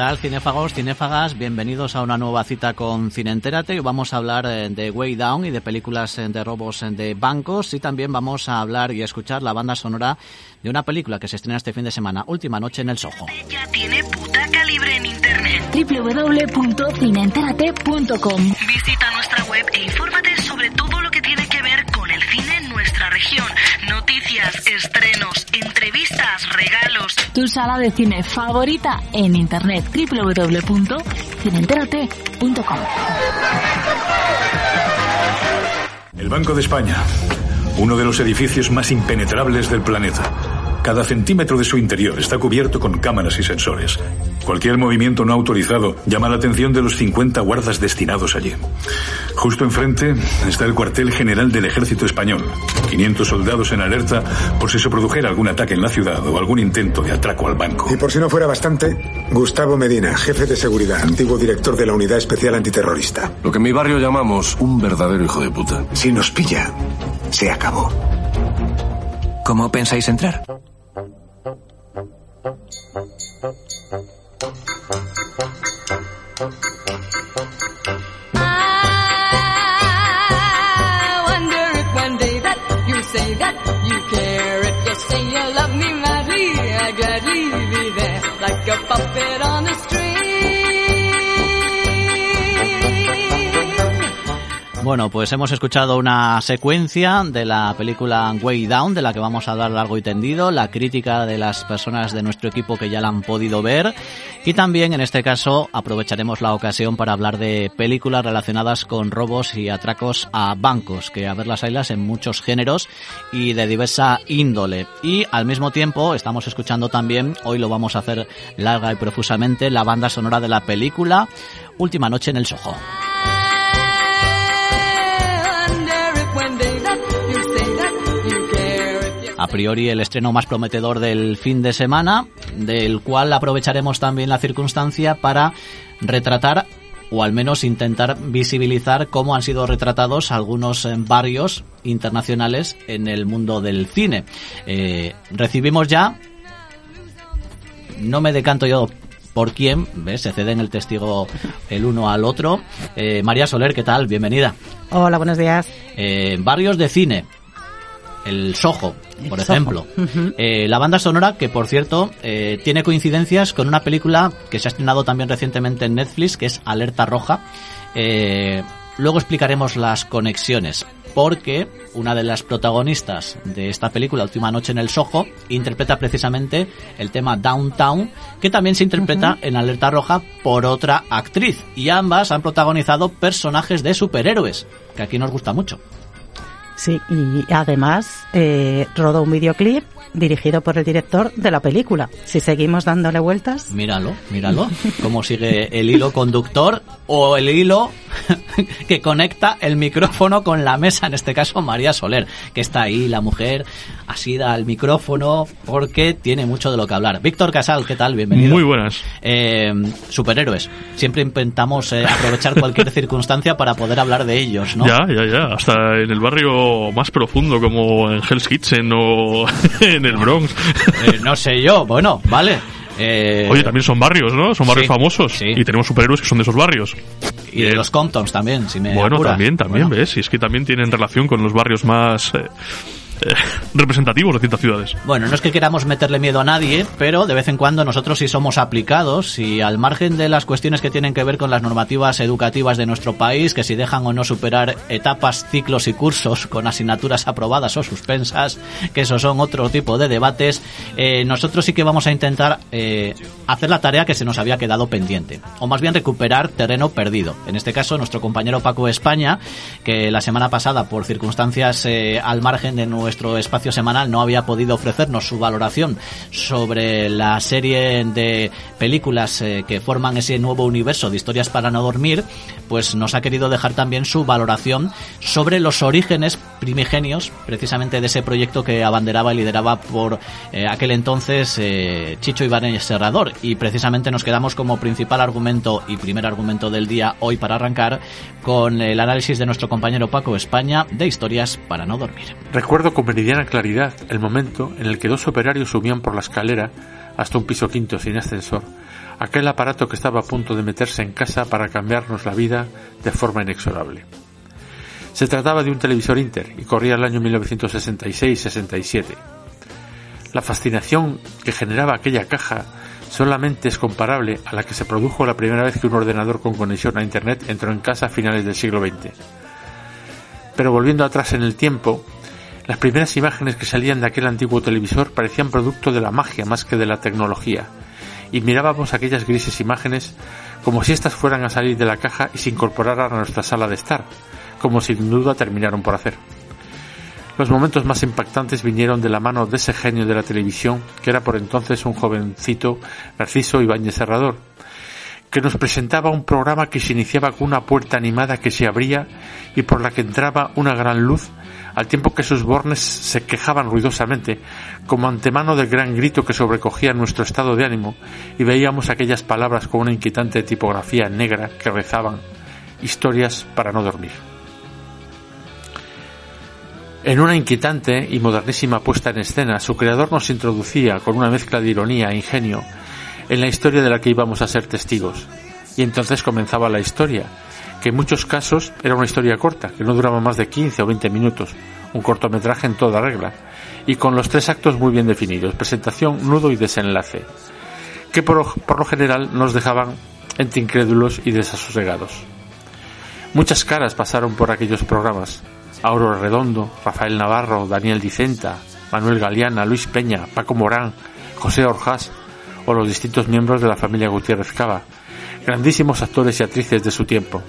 tal, cinéfagos, cinéfagas? Bienvenidos a una nueva cita con Cineentérate. Hoy vamos a hablar eh, de Way Down y de películas eh, de robos eh, de bancos y también vamos a hablar y a escuchar la banda sonora de una película que se estrena este fin de semana, Última Noche en el Soho. Ya tiene puta calibre en internet. www.cineentérate.com Visita nuestra web e infórmate sobre todo lo que tiene que ver con el cine en nuestra región. Noticias, estrenos, entrevistas, regalos. Tu sala de cine favorita en internet www.cineentérate.com El Banco de España, uno de los edificios más impenetrables del planeta. Cada centímetro de su interior está cubierto con cámaras y sensores. Cualquier movimiento no autorizado llama la atención de los 50 guardas destinados allí. Justo enfrente está el cuartel general del ejército español. 500 soldados en alerta por si se produjera algún ataque en la ciudad o algún intento de atraco al banco. Y por si no fuera bastante, Gustavo Medina, jefe de seguridad, antiguo director de la Unidad Especial Antiterrorista. Lo que en mi barrio llamamos un verdadero hijo de puta. Si nos pilla, se acabó. ¿Cómo pensáis entrar? Thank. Bueno, pues hemos escuchado una secuencia de la película Way Down, de la que vamos a hablar largo y tendido, la crítica de las personas de nuestro equipo que ya la han podido ver y también en este caso aprovecharemos la ocasión para hablar de películas relacionadas con robos y atracos a bancos, que a ver las haylas en muchos géneros y de diversa índole. Y al mismo tiempo estamos escuchando también, hoy lo vamos a hacer larga y profusamente, la banda sonora de la película Última Noche en el Soho. A priori el estreno más prometedor del fin de semana, del cual aprovecharemos también la circunstancia para retratar o al menos intentar visibilizar cómo han sido retratados algunos eh, barrios internacionales en el mundo del cine. Eh, recibimos ya, no me decanto yo por quién, ¿ves? se ceden el testigo el uno al otro. Eh, María Soler, ¿qué tal? Bienvenida. Hola, buenos días. Eh, barrios de cine. El Soho, por El Soho. ejemplo. Eh, la banda sonora, que por cierto, eh, tiene coincidencias con una película que se ha estrenado también recientemente en Netflix, que es Alerta Roja. Eh, luego explicaremos las conexiones, porque una de las protagonistas de esta película, Última Noche en el Soho, interpreta precisamente el tema Downtown, que también se interpreta en Alerta Roja por otra actriz. Y ambas han protagonizado personajes de superhéroes, que aquí nos gusta mucho. Sí, y además eh, rodó un videoclip dirigido por el director de la película. Si seguimos dándole vueltas, Míralo, míralo, cómo sigue el hilo conductor o el hilo que conecta el micrófono con la mesa, en este caso María Soler, que está ahí, la mujer asida al micrófono porque tiene mucho de lo que hablar. Víctor Casal, ¿qué tal? Bienvenido. Muy buenas. Eh, superhéroes. Siempre intentamos eh, aprovechar cualquier circunstancia para poder hablar de ellos, ¿no? Ya, ya, ya. Hasta en el barrio más profundo, como en Hell's Kitchen o en el Bronx. Eh, no sé yo, bueno, vale. Eh, Oye, también son barrios, ¿no? Son barrios sí, famosos. sí. Y tenemos superhéroes que son de esos barrios. y de los Comptons también, si me Bueno, también, también, Bueno. ¿ves? Y es que también tienen relación con los barrios más eh, representativos de ciertas ciudades. Bueno, no es que queramos meterle miedo a nadie, pero de vez en cuando nosotros sí somos aplicados y al margen de las cuestiones que tienen que ver con las normativas educativas de nuestro país, que si dejan o no superar etapas, ciclos y cursos con asignaturas aprobadas o suspensas, que eso son otro tipo de debates, eh, nosotros sí que vamos a intentar eh, hacer la tarea que se nos había quedado pendiente, o más bien recuperar terreno perdido. En este caso, nuestro compañero Paco España, que la semana pasada, por circunstancias eh, al margen de nuestro espacio semanal, no había podido ofrecernos su valoración sobre la serie de películas eh, que forman ese nuevo universo de historias para no dormir, pues nos ha querido dejar también su valoración sobre los orígenes primigenios, precisamente de ese proyecto que abanderaba y lideraba por eh, aquel entonces eh, Chicho Ibáñez Serrador. Y precisamente nos quedamos como principal argumento y primer argumento del día hoy para arrancar con el análisis de nuestro compañero Paco España de historias para no dormir. Recuerdo con meridiana claridad el momento en el que dos operarios subían por la escalera hasta un piso quinto sin ascensor, aquel aparato que estaba a punto de meterse en casa para cambiarnos la vida de forma inexorable. Se trataba de un televisor Inter y corría el año 1966-67. La fascinación que generaba aquella caja solamente es comparable a la que se produjo la primera vez que un ordenador con conexión a Internet entró en casa a finales del siglo XX. Pero volviendo atrás en el tiempo, las primeras imágenes que salían de aquel antiguo televisor parecían producto de la magia más que de la tecnología, y mirábamos aquellas grises imágenes como si éstas fueran a salir de la caja y se incorporaran a nuestra sala de estar, como sin duda terminaron por hacer. Los momentos más impactantes vinieron de la mano de ese genio de la televisión, que era por entonces un jovencito Narciso Ibáñez Serrador, que nos presentaba un programa que se iniciaba con una puerta animada que se abría y por la que entraba una gran luz, al tiempo que sus bornes se quejaban ruidosamente, como antemano del gran grito que sobrecogía nuestro estado de ánimo, y veíamos aquellas palabras con una inquietante tipografía negra que rezaban historias para no dormir. En una inquietante y modernísima puesta en escena, su creador nos introducía, con una mezcla de ironía e ingenio, en la historia de la que íbamos a ser testigos. Y entonces comenzaba la historia, que en muchos casos era una historia corta, que no duraba más de 15 o 20 minutos, un cortometraje en toda regla, y con los tres actos muy bien definidos, presentación, nudo y desenlace, que por, lo general nos dejaban entre incrédulos y desasosegados. Muchas caras pasaron por aquellos programas, Auro Redondo, Rafael Navarro, Daniel Dicenta, Manuel Galeana, Luis Peña, Paco Morán, José Orjas o los distintos miembros de la familia Gutiérrez Cava, grandísimos actores y actrices de su tiempo.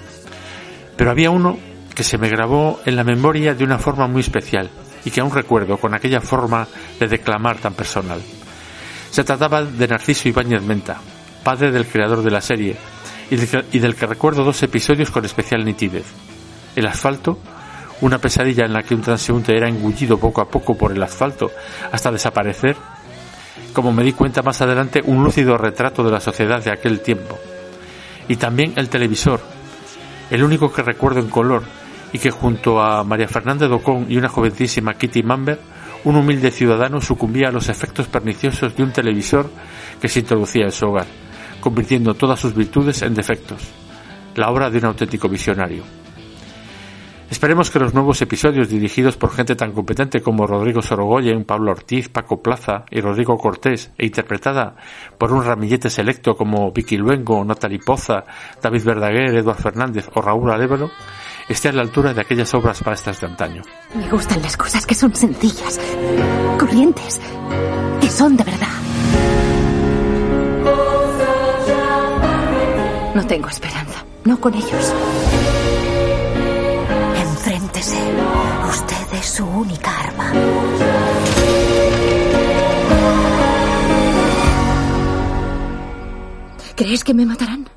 Pero había uno que se me grabó en la memoria de una forma muy especial y que aún recuerdo con aquella forma de declamar tan personal. Se trataba de Narciso Ibáñez Menta, padre del creador de la serie, y del que, y del que recuerdo dos episodios con especial nitidez. El asfalto una pesadilla en la que un transeúnte era engullido poco a poco por el asfalto hasta desaparecer, como me di cuenta más adelante, un lúcido retrato de la sociedad de aquel tiempo. Y también el televisor, el único que recuerdo en color, y que junto a María Fernández Docón y una jovencísima Kitty Mamber, un humilde ciudadano sucumbía a los efectos perniciosos de un televisor que se introducía en su hogar, convirtiendo todas sus virtudes en defectos, la obra de un auténtico visionario. Esperemos que los nuevos episodios dirigidos por gente tan competente como Rodrigo Sorogoyen, Pablo Ortiz, Paco Plaza y Rodrigo Cortés e interpretada por un ramillete selecto como Vicky Luengo, Natalie Poza, David Verdaguer, Eduard Fernández o Raúl Alévalo esté a la altura de aquellas obras maestras de antaño. Me gustan las cosas que son sencillas, corrientes, que son de verdad. No tengo esperanza, no con ellos. Usted es su única arma. ¿Crees que me matarán?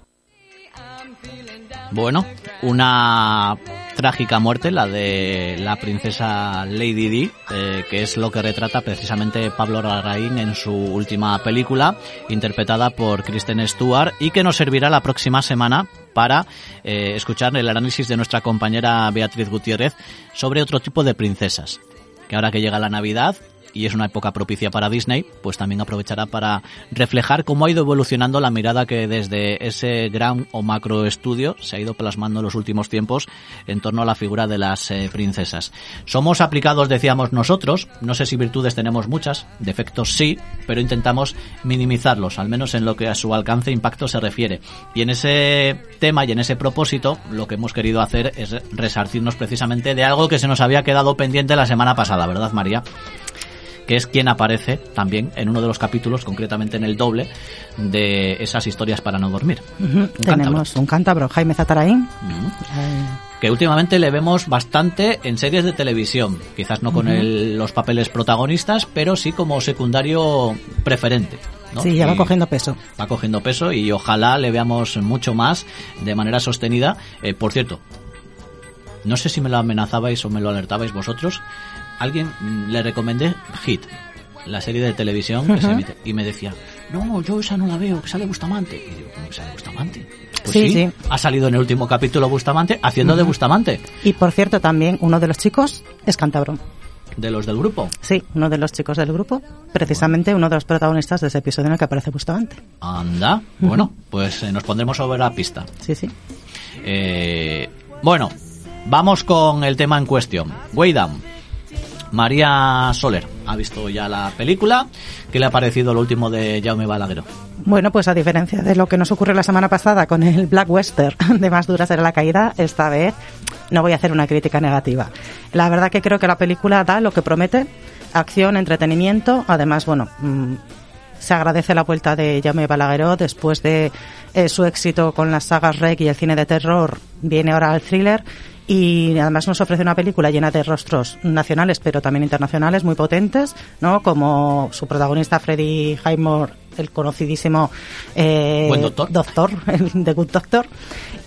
Bueno, una trágica muerte, la de la princesa Lady Di, eh, que es lo que retrata precisamente Pablo Larraín en su última película, interpretada por Kristen Stewart, y que nos servirá la próxima semana para eh, escuchar el análisis de nuestra compañera Beatriz Gutiérrez sobre otro tipo de princesas. Que ahora que llega la Navidad, y es una época propicia para Disney, pues también aprovechará para reflejar cómo ha ido evolucionando la mirada que desde ese gran o macro estudio se ha ido plasmando en los últimos tiempos en torno a la figura de las eh, princesas. Somos aplicados, decíamos nosotros, no sé si virtudes tenemos muchas, defectos sí, pero intentamos minimizarlos, al menos en lo que a su alcance e impacto se refiere. Y en ese tema y en ese propósito, lo que hemos querido hacer es resarcirnos precisamente de algo que se nos había quedado pendiente la semana pasada, ¿verdad, María? Que es quien aparece también en uno de los capítulos, concretamente en el doble, de esas historias para no dormir. Un Tenemos un cántabro, Jaime Zataraín. Ujú. Eh, Que últimamente le vemos bastante en series de televisión, quizás no con el- los papeles protagonistas, pero sí como secundario preferente. ¿no? Sí, ya va Y cogiendo peso. va cogiendo peso y ojalá le veamos mucho más de manera sostenida. Eh, por cierto, no sé si me lo amenazabais o me lo alertabais vosotros. Alguien mm, le recomendé Hit, la serie de televisión que se emite, y me decía, no, yo esa no la veo, que sale Bustamante. Y digo, ¿cómo que sale Bustamante? Pues Sí, sí, sí. ha salido en el último capítulo Bustamante haciendo de. Bustamante. Y por cierto, también uno de los chicos es cántabro. de los del grupo. Sí, uno de los chicos del grupo, precisamente uno de los protagonistas de ese episodio en el que aparece Bustamante. Anda, bueno, pues eh, nos pondremos sobre la pista. Sí, sí. Eh, bueno, vamos con el tema en cuestión. Way Down. María Soler ha visto ya la película. ¿Qué le ha parecido lo último de Jaume Balagueró? Bueno, pues a diferencia de lo que nos ocurrió la semana pasada con el Black Western de Más dura será la caída, esta vez no voy a hacer una crítica negativa. La verdad que creo que la película da lo que promete, acción, entretenimiento, además, bueno, mm, se agradece la vuelta de Jaume Balagueró después de eh, su éxito con las sagas Rec y el cine de terror, viene ahora al thriller y además nos ofrece una película llena de rostros nacionales pero también internacionales muy potentes, ¿no? Como su protagonista Freddy Highmore, el conocidísimo eh, Buen doctor. el The Good Doctor.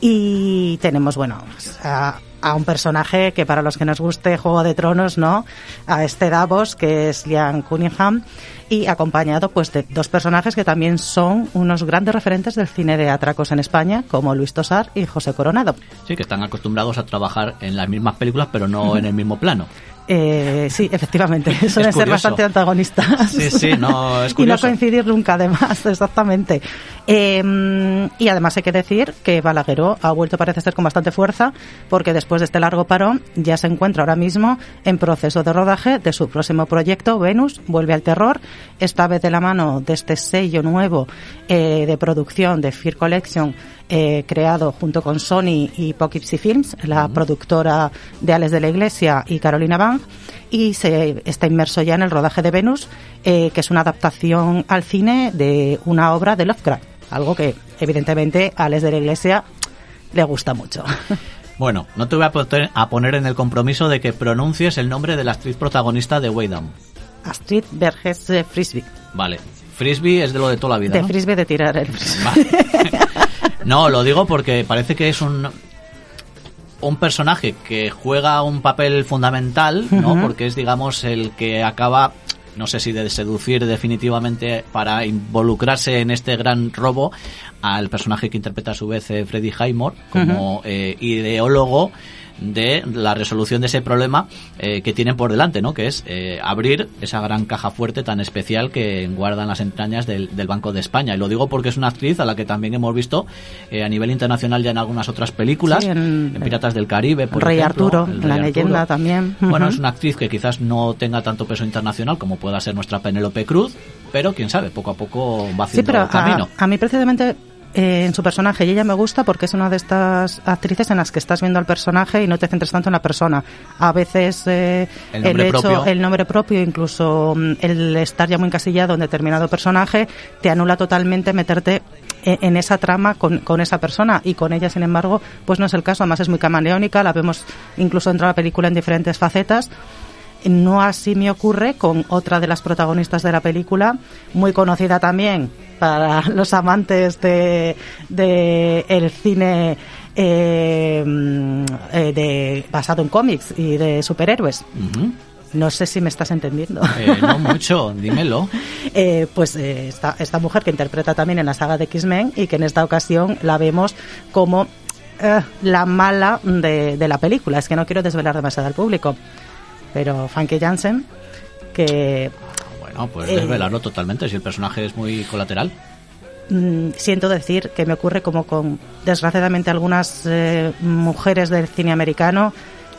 Y tenemos, bueno, pues, a, a un personaje que para los que nos guste Juego de Tronos, ¿no? A este Davos, que es Liam Cunningham, y acompañado pues de dos personajes que también son unos grandes referentes del cine de atracos en España, como Luis Tosar y José Coronado. Sí, que están acostumbrados a trabajar en las mismas películas, pero no en el mismo plano. Eh, sí, efectivamente, suelen ser curioso. bastante antagonistas. Sí, sí, no, es y no curioso. coincidir nunca, además, exactamente. Eh, y además hay que decir que Balagueró ha vuelto, parece ser, con bastante fuerza, porque después de este largo parón ya se encuentra ahora mismo en proceso de rodaje de su próximo proyecto, Venus, vuelve al terror, esta vez de la mano de este sello nuevo eh, de producción de Fear Collection, eh, creado junto con Sony y Poughkeepsie Films, la productora de Alex de la Iglesia y Carolina Y se está inmerso ya en el rodaje de Venus, eh, que es una adaptación al cine de una obra de Lovecraft, algo que evidentemente a Alex de la Iglesia le gusta mucho. Bueno, no te voy a poner, a poner en el compromiso de que pronuncies el nombre de la actriz protagonista de Way Down. Astrid Vergés de Frisbee, Vale. Frisbee es de lo de toda la vida. de ¿no? Frisbee de tirar el frisbee. Vale. No, lo digo porque parece que es un un personaje que juega un papel fundamental, ¿no? Porque es, digamos, el que acaba, no sé si de seducir definitivamente para involucrarse en este gran robo al personaje que interpreta a su vez eh, Freddy Highmore como eh, ideólogo de la resolución de ese problema eh, que tienen por delante, ¿no? Que es eh, abrir esa gran caja fuerte tan especial que guardan las entrañas del, del Banco de España. Y lo digo porque es una actriz a la que también hemos visto eh, a nivel internacional ya en algunas otras películas, Sí, en- en, Piratas del Caribe, por Rey ejemplo, Arturo, la leyenda también. Bueno, es una actriz que quizás no tenga tanto peso internacional como pueda ser nuestra Penélope Cruz, pero quién sabe, poco a poco va Sí, haciendo pero a, camino. a mí precisamente eh, en su personaje y ella me gusta porque es una de estas actrices en las que estás viendo al personaje y no te centras tanto en la persona. A veces eh, El hecho, propio. el nombre propio, incluso mm, el estar ya muy encasillado en determinado personaje, te anula totalmente meterte e- en esa trama con, con esa persona y con ella, sin embargo, pues no es el caso. Además es muy camaleónica, la vemos incluso dentro de la película en diferentes facetas. No así me ocurre con otra de las protagonistas de la película, muy conocida también para los amantes de, de el cine eh, eh, de, basado en cómics y de superhéroes. No sé si me estás entendiendo. Eh, no mucho, dímelo. Eh, pues eh, esta, esta mujer que interpreta también en la saga de X-Men y que en esta ocasión la vemos como la mala de, de la película. Es que no quiero desvelar demasiado al público. Pero Funky Jansen, que Bueno, pues Eh. desvelarlo totalmente si el personaje es muy colateral. mm, siento decir que me ocurre como con desgraciadamente algunas eh, mujeres del cine americano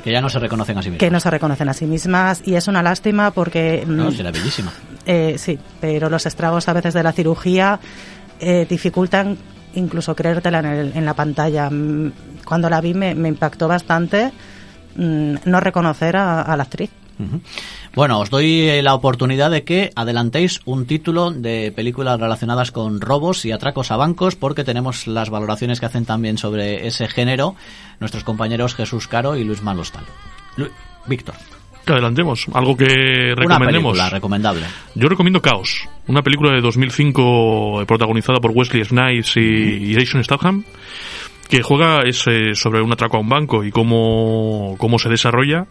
Que ya no se reconocen a sí mismos. que no se reconocen a sí mismas y es una lástima porque mm, No, será bellísima. Eh, sí, pero los estragos a veces de la cirugía eh, dificultan incluso creértela en, el- en la pantalla. Mm, Cuando la vi me, me impactó bastante no reconocer a, a la actriz. Ujú. Bueno, os doy eh, la oportunidad de que adelantéis un título de películas relacionadas con robos y atracos a bancos, porque tenemos las valoraciones que hacen también sobre ese género nuestros compañeros Jesús Caro y Luis Malostal. Lu- Víctor, Que adelantemos, algo que una recomendemos. película recomendable. Yo recomiendo Caos, una película de 2005 eh, protagonizada por Wesley Snipes y, y Jason Statham, que juega es eh, sobre un atraco a un banco y cómo, cómo se desarrolla,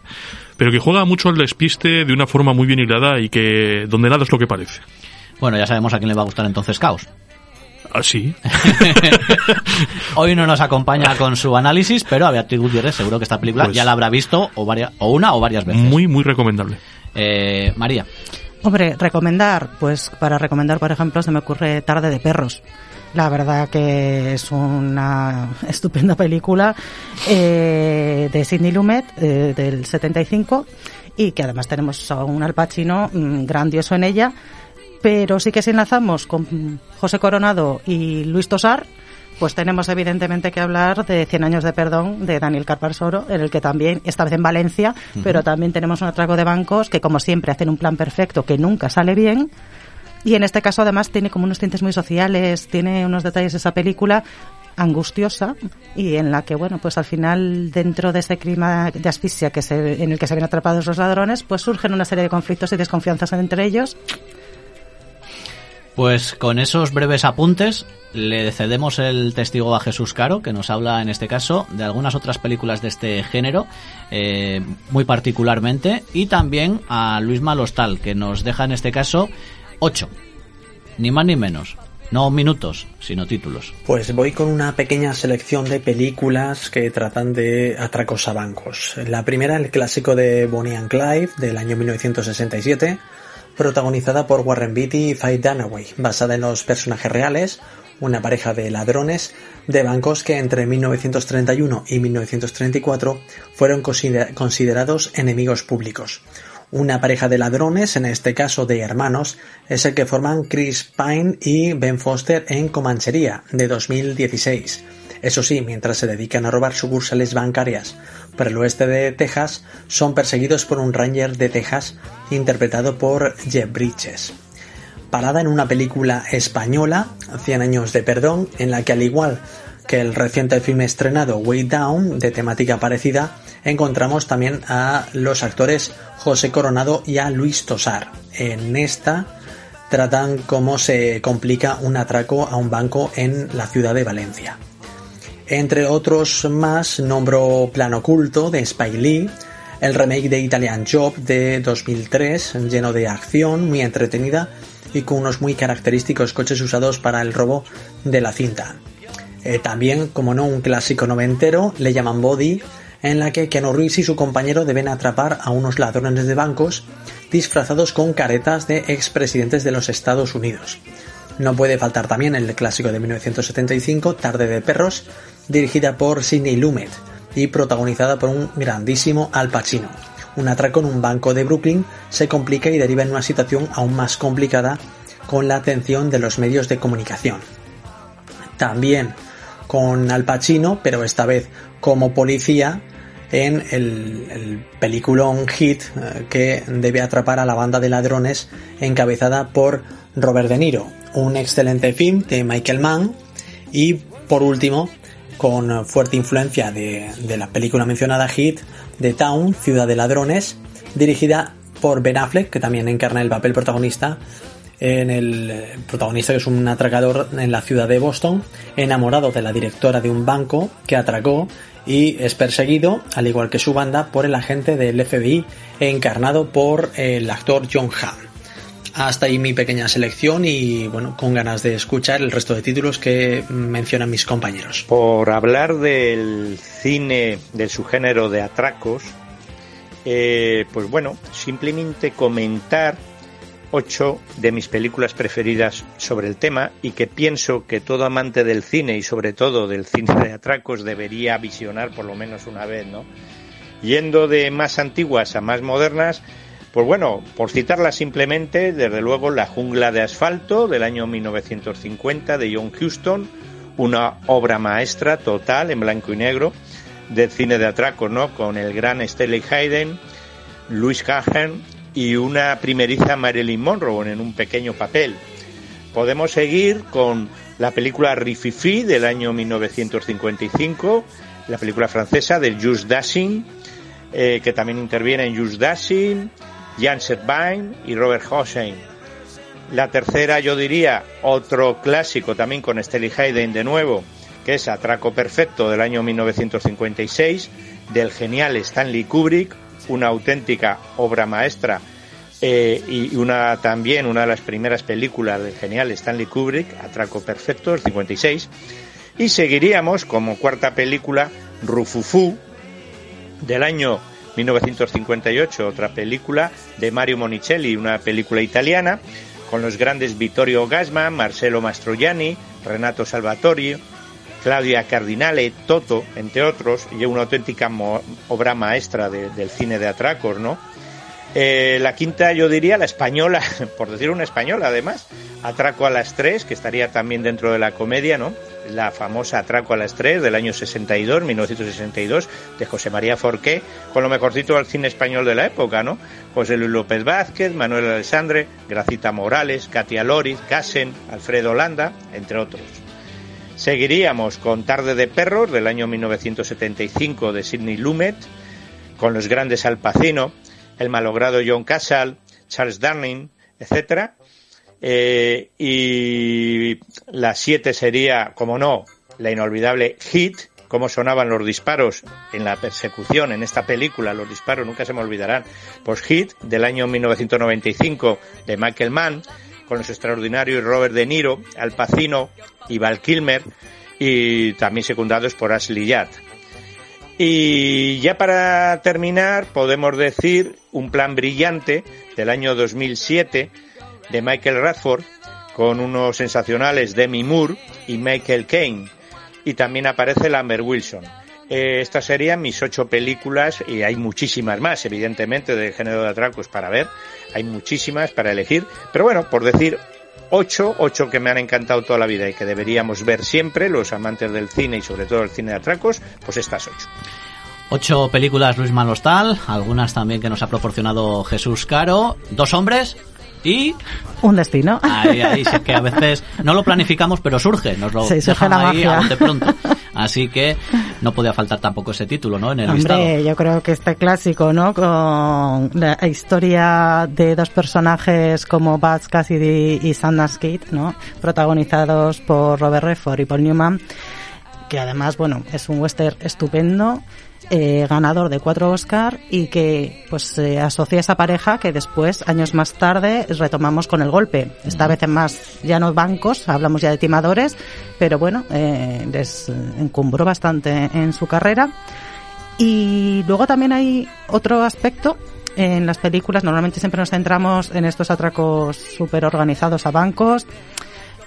pero que juega mucho al despiste de una forma muy bien hilada y que donde nada es lo que parece. Bueno, ya sabemos a quién le va a gustar entonces Caos. Así. Hoy no nos acompaña con su análisis, pero a Beatriz Gutiérrez seguro que esta película Pues- ya la habrá visto o, varia- o una o varias veces. Muy, muy recomendable. Eh, María. Hombre, recomendar, pues para recomendar, por ejemplo, se me ocurre Tarde de Perros. La verdad que es una estupenda película eh, de Sidney Lumet eh, del 75 y que además tenemos a un Al Pacino mm, grandioso en ella, pero sí que si enlazamos con José Coronado y Luis Tosar, pues tenemos evidentemente que hablar de 100 años de perdón de Daniel Carparsoro, en el que también, esta vez en Valencia, pero también tenemos un atraco de bancos que como siempre hacen un plan perfecto que nunca sale bien. Y en este caso además tiene como unos tintes muy sociales, tiene unos detalles esa película angustiosa y en la que bueno pues al final dentro de ese clima de asfixia que se, en el que se ven atrapados los ladrones pues surgen una serie de conflictos y desconfianzas entre ellos. Pues con esos breves apuntes le cedemos el testigo a Jesús Caro, que nos habla en este caso de algunas otras películas de este género, eh, muy particularmente, y también a Luis Malostal, que nos deja en este caso ocho, ni más ni menos, no minutos, sino títulos. Pues voy con una pequeña selección de películas que tratan de atracos a bancos. La primera, el clásico de Bonnie and Clyde del año 1967, protagonizada por Warren Beatty y Faye Dunaway, basada en los personajes reales, una pareja de ladrones de bancos que entre 1931 y 1934 fueron consider- considerados enemigos públicos. Una pareja de ladrones, en este caso de hermanos, es el que forman Chris Pine y Ben Foster en Comanchería, de 2016. Eso sí, mientras se dedican a robar sucursales bancarias por el oeste de Texas, son perseguidos por un ranger de Texas interpretado por Jeff Bridges. Parada en una película española, 100 años de perdón, en la que al igual que el reciente film estrenado Way Down, de temática parecida, encontramos también a los actores José Coronado y a Luis Tosar. En esta tratan cómo se complica un atraco a un banco en la ciudad de Valencia. Entre otros más, nombro Plan Oculto de Spike Lee, el remake de Italian Job de 2003, lleno de acción, muy entretenida y con unos muy característicos coches usados para el robo de la cinta. Eh, también, como no, un clásico noventero, le llaman Body, en la que Keanu Reeves y su compañero deben atrapar a unos ladrones de bancos disfrazados con caretas de expresidentes de los Estados Unidos. No puede faltar también el clásico de 1975, Tarde de Perros, dirigida por Sidney Lumet y protagonizada por un grandísimo Al Pacino. Un atraco en un banco de Brooklyn se complica y deriva en una situación aún más complicada con la atención de los medios de comunicación. También con Al Pacino, pero esta vez como policía, en el, el peliculón Hit eh, que debe atrapar a la banda de ladrones encabezada por Robert De Niro. Un excelente film de Michael Mann y por último con fuerte influencia de, de la película mencionada Hit, The Town, Ciudad de Ladrones, dirigida por Ben Affleck, que también encarna el papel protagonista en el protagonista que es un atracador en la ciudad de Boston, enamorado de la directora de un banco que atracó y es perseguido, al igual que su banda, por el agente del FBI encarnado por el actor John Hamm. Hasta ahí mi pequeña selección y bueno, con ganas de escuchar el resto de títulos que mencionan mis compañeros. Por hablar del cine, del subgénero de atracos, eh, pues bueno, simplemente comentar ocho de mis películas preferidas sobre el tema y que pienso que todo amante del cine y sobre todo del cine de atracos debería visionar por lo menos una vez, ¿no? Yendo de más antiguas a más modernas, pues bueno, por citarlas simplemente, desde luego La jungla de asfalto del año 1950 de John Huston, una obra maestra total en blanco y negro del cine de atracos, ¿no? Con el gran Stanley Hayden, Louis Cahen y una primeriza Marilyn Monroe en un pequeño papel. Podemos seguir con la película Rififi del año 1955, la película francesa de Just Dashing, eh, que también interviene en Just Dashing, Jan Servain y Robert Hossein. La tercera, yo diría, otro clásico también con Stanley Hayden de nuevo, que es Atraco Perfecto del año 1956, del genial Stanley Kubrick, una auténtica obra maestra eh, y una también una de las primeras películas del genial Stanley Kubrick, Atraco Perfecto, el 56. Y seguiríamos como cuarta película Rufufu del año 1958, otra película de Mario Monicelli, una película italiana, con los grandes Vittorio Gasman, Marcello Mastroianni, Renato Salvatori, Claudia Cardinale, Toto, entre otros, y una auténtica obra maestra de- del cine de atracos, ¿no? Eh, la quinta, yo diría, la española, por decir una española además, Atraco a las tres, que estaría también dentro de la comedia, ¿no? La famosa Atraco a las tres del año 62, 1962, de José María Forqué, con lo mejorcito del cine español de la época, ¿no? José Luis López Vázquez, Manuel Alessandre, Gracita Morales, Katia Loris, Casen, Alfredo Landa, entre otros. Seguiríamos con Tarde de Perros del año 1975 de Sidney Lumet, con los grandes Al Pacino, el malogrado John Casal, Charles Darling, etcétera. Eh, y la 7 sería, como no, la inolvidable Hit, cómo sonaban los disparos en la persecución en esta película, los disparos nunca se me olvidarán. Pues Hit del año 1995 de Michael Mann, con los extraordinarios Robert De Niro, Al Pacino y Val Kilmer, y también secundados por Ashley Judd. Y ya para terminar, podemos decir un plan brillante del año 2007 de Michael Radford con unos sensacionales Demi Moore y Michael Caine. Y también aparece Lambert Wilson. Eh, estas serían mis ocho películas y hay muchísimas más, evidentemente, del género de atracos para ver. Hay muchísimas para elegir. Pero bueno, por decir ocho, ocho que me han encantado toda la vida y que deberíamos ver siempre los amantes del cine y sobre todo el cine de atracos, pues estas ocho. Ocho películas Luis Malostal, algunas también que nos ha proporcionado Jesús Caro, dos hombres y Un destino. ahí, ahí sí que a veces no lo planificamos pero surge, nos lo Sí, surge la ahí magia. a bote pronto. Así que no podía faltar tampoco ese título, ¿no? En el listado. Hombre, yo creo que este clásico, ¿no? Con la historia de dos personajes como Buzz Cassidy y Sundance Kid, ¿no? Protagonizados por Robert Redford y Paul Newman, que además, bueno, es un western estupendo, eh, ganador de cuatro Oscar y que pues se asocia a esa pareja que después, años más tarde, retomamos con el golpe. Esta vez en más, ya no bancos, hablamos ya de timadores, pero bueno, eh, les encumbró bastante en su carrera. Y luego también hay otro aspecto en las películas. Normalmente siempre nos centramos en estos atracos súper organizados a bancos.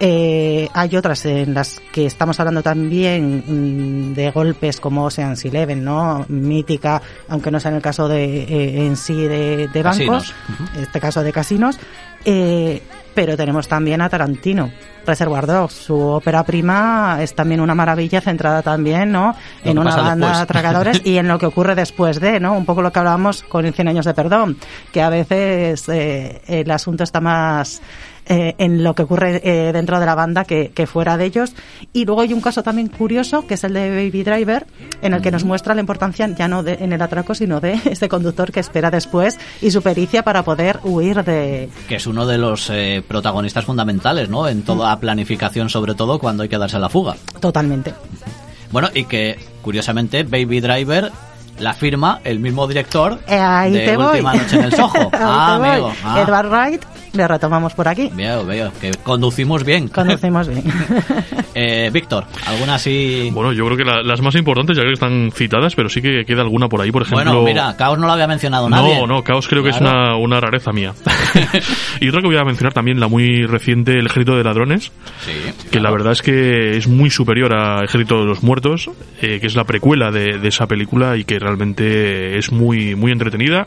Eh, hay otras en las que estamos hablando también mm, de golpes como Ocean's Eleven, ¿no? Mítica, aunque no sea en el caso de, eh, en sí de, de bancos, en este caso de casinos. Eh, pero tenemos también a Tarantino, Reservoir Dogs. Su ópera prima es también una maravilla centrada también, ¿no? Lo En una banda de después. atracadores y en lo que ocurre después de, ¿no? Un poco lo que hablábamos con el 100 años de perdón, que a veces eh, el asunto está más eh, en lo que ocurre eh, dentro de la banda que, que fuera de ellos. Y luego hay un caso también curioso, que es el de Baby Driver, en el que nos muestra la importancia ya no de, en el atraco, sino de ese conductor que espera después y su pericia para poder huir de... que es uno de los eh, protagonistas fundamentales, ¿no? En toda planificación, sobre todo cuando hay que darse la fuga. Totalmente. Bueno, y que curiosamente Baby Driver la firma el mismo director Eh, ahí de te voy. Última Noche en el Soho. Ah, voy. amigo. Ah. Edward Wright, le retomamos por aquí. Veo, veo, que conducimos bien. Conducimos bien. Eh, Víctor, ¿alguna así? Bueno, yo creo que la- las más importantes ya que están citadas, pero sí que queda alguna por ahí, por ejemplo. Bueno, mira, Caos no lo había mencionado nadie. No, no, Caos creo que es Claro. una, una rareza mía. y otra que voy a mencionar también, la muy reciente, El Ejército de Ladrones, Sí, que la verdad es que es muy superior a Ejército de los Muertos, eh, que es la precuela de, de esa película y que realmente es muy, muy entretenida.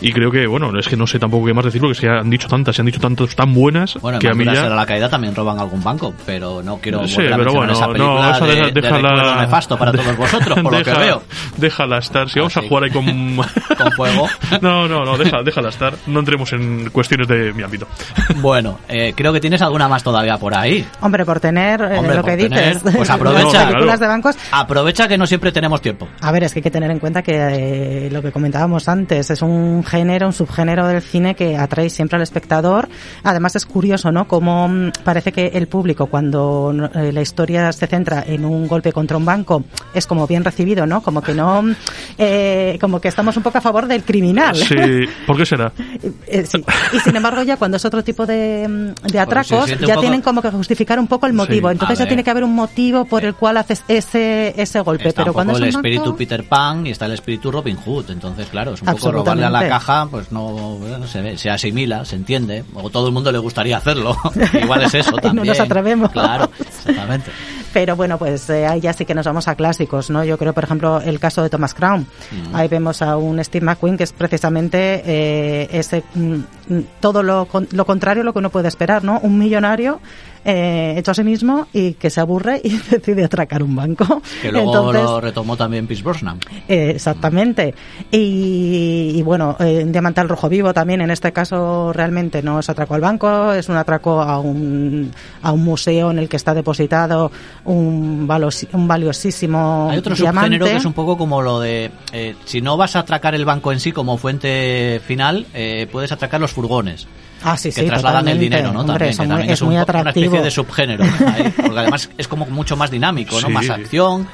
Y creo que, bueno, es que no sé tampoco qué más decir porque se han dicho tantas, se han dicho tantas tan buenas Bueno, que a mí ya... la caída también roban algún banco, pero no quiero Sí, pero bueno, esa película no, esa de, deja- de déjala- recuerdo nefasto para todos vosotros, por lo que veo. Déjala estar. Si vamos a jugar ahí con... Con fuego. no, no, no, deja- déjala estar. No entremos en cuestiones de mi ámbito. Bueno, eh, creo que tienes alguna más todavía por ahí. Hombre, por tener eh, Hombre, lo por que tener, dices, pues aprovecha. películas Claro. de bancos, Aprovecha que no siempre tenemos tiempo. A ver, es que hay que tener en cuenta que eh, lo que comentábamos antes es un un género, un subgénero del cine que atrae siempre al espectador. Además es curioso, ¿no? Como mm, parece que el público cuando eh, la historia se centra en un golpe contra un banco es como bien recibido, ¿no? Como que no, eh, como que estamos un poco a favor del criminal. Sí, ¿por qué será? Eh, sí. Y sin embargo ya cuando es otro tipo de, mm, de atracos ya poco- tienen como que justificar un poco el motivo. Sí. Entonces ya tiene que haber un motivo por el cual haces ese ese golpe. Está Pero un cuando poco es el un banco- espíritu Peter Pan y está el espíritu Robin Hood. Entonces, claro, es un poco robarle a la. Caja, pues no bueno, se, se asimila, se entiende. O todo el mundo le gustaría hacerlo. Igual es eso Y no también. nos atrevemos. Claro, exactamente. Pero bueno, pues eh, ahí ya sí que nos vamos a clásicos, ¿no? Yo creo, por ejemplo, el caso de Thomas Crown. Mm. Ahí vemos a un Steve McQueen que es precisamente eh, ese mm, todo lo, lo contrario a lo que uno puede esperar, ¿no? Un millonario eh, hecho a sí mismo y que se aburre y decide atracar un banco. Que luego Entonces, lo retomó también Pierce Brosnan. eh, exactamente. Y, y bueno, eh, Diamante al Rojo Vivo también, en este caso realmente no es atraco al banco, es un atraco a un, a un museo en el que está depositado un, valos- un valiosísimo Hay otro diamante. subgénero que es un poco como lo de eh, si no vas a atracar el banco en sí como fuente final, eh, puedes atracar los furgones. Ah, sí, que sí, trasladan el dinero, ¿no? Hombre, también, eso que muy- también es un muy una atractivo. especie de subgénero. ahí, porque además es como mucho más dinámico, ¿no? Sí. Más acción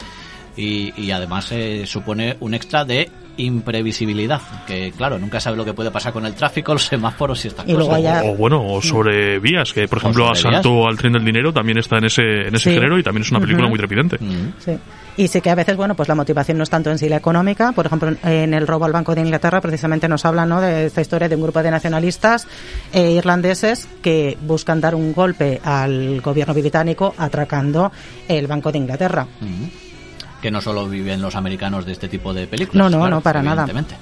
y, y además eh, supone un extra de imprevisibilidad, que claro, nunca sabe lo que puede pasar con el tráfico, los semáforos y estas Y cosas. O bueno, o sobre vías, que por O ejemplo Asalto al tren del dinero también está en ese, en ese Sí. género y también es una película muy trepidante. Mm. Sí. Y sí que a veces, bueno, pues la motivación no es tanto en sí la económica. Por ejemplo, en el robo al Banco de Inglaterra precisamente nos hablan ¿no? de esta historia de un grupo de nacionalistas eh, irlandeses que buscan dar un golpe al gobierno británico atracando el Banco de Inglaterra. Mm. Que no solo viven los americanos de este tipo de películas. No, no, claro, no, para nada. evidentemente.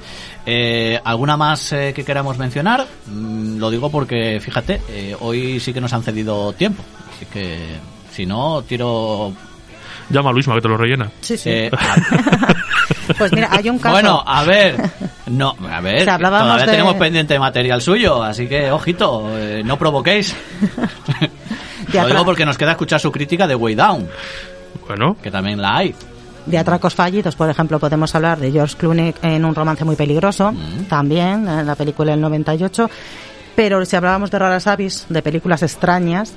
Eh, ¿Alguna más eh, que queramos mencionar? Mm, lo digo porque, fíjate, eh, hoy sí que nos han cedido tiempo. Así que, si no, tiro... Llama a Luisma que te lo rellena. Sí, sí. eh, Pues mira, hay un caso. bueno, a ver, no, a ver, Si hablábamos todavía de- tenemos pendiente material suyo, así que, ojito, eh, no provoquéis. Lo digo porque nos queda escuchar su crítica de Way Down, Bueno, que también la hay. De atracos fallidos, por ejemplo, podemos hablar de George Clooney en un romance muy peligroso, Mm. también, en la película del 98. Pero si hablábamos de raras avis, de películas extrañas,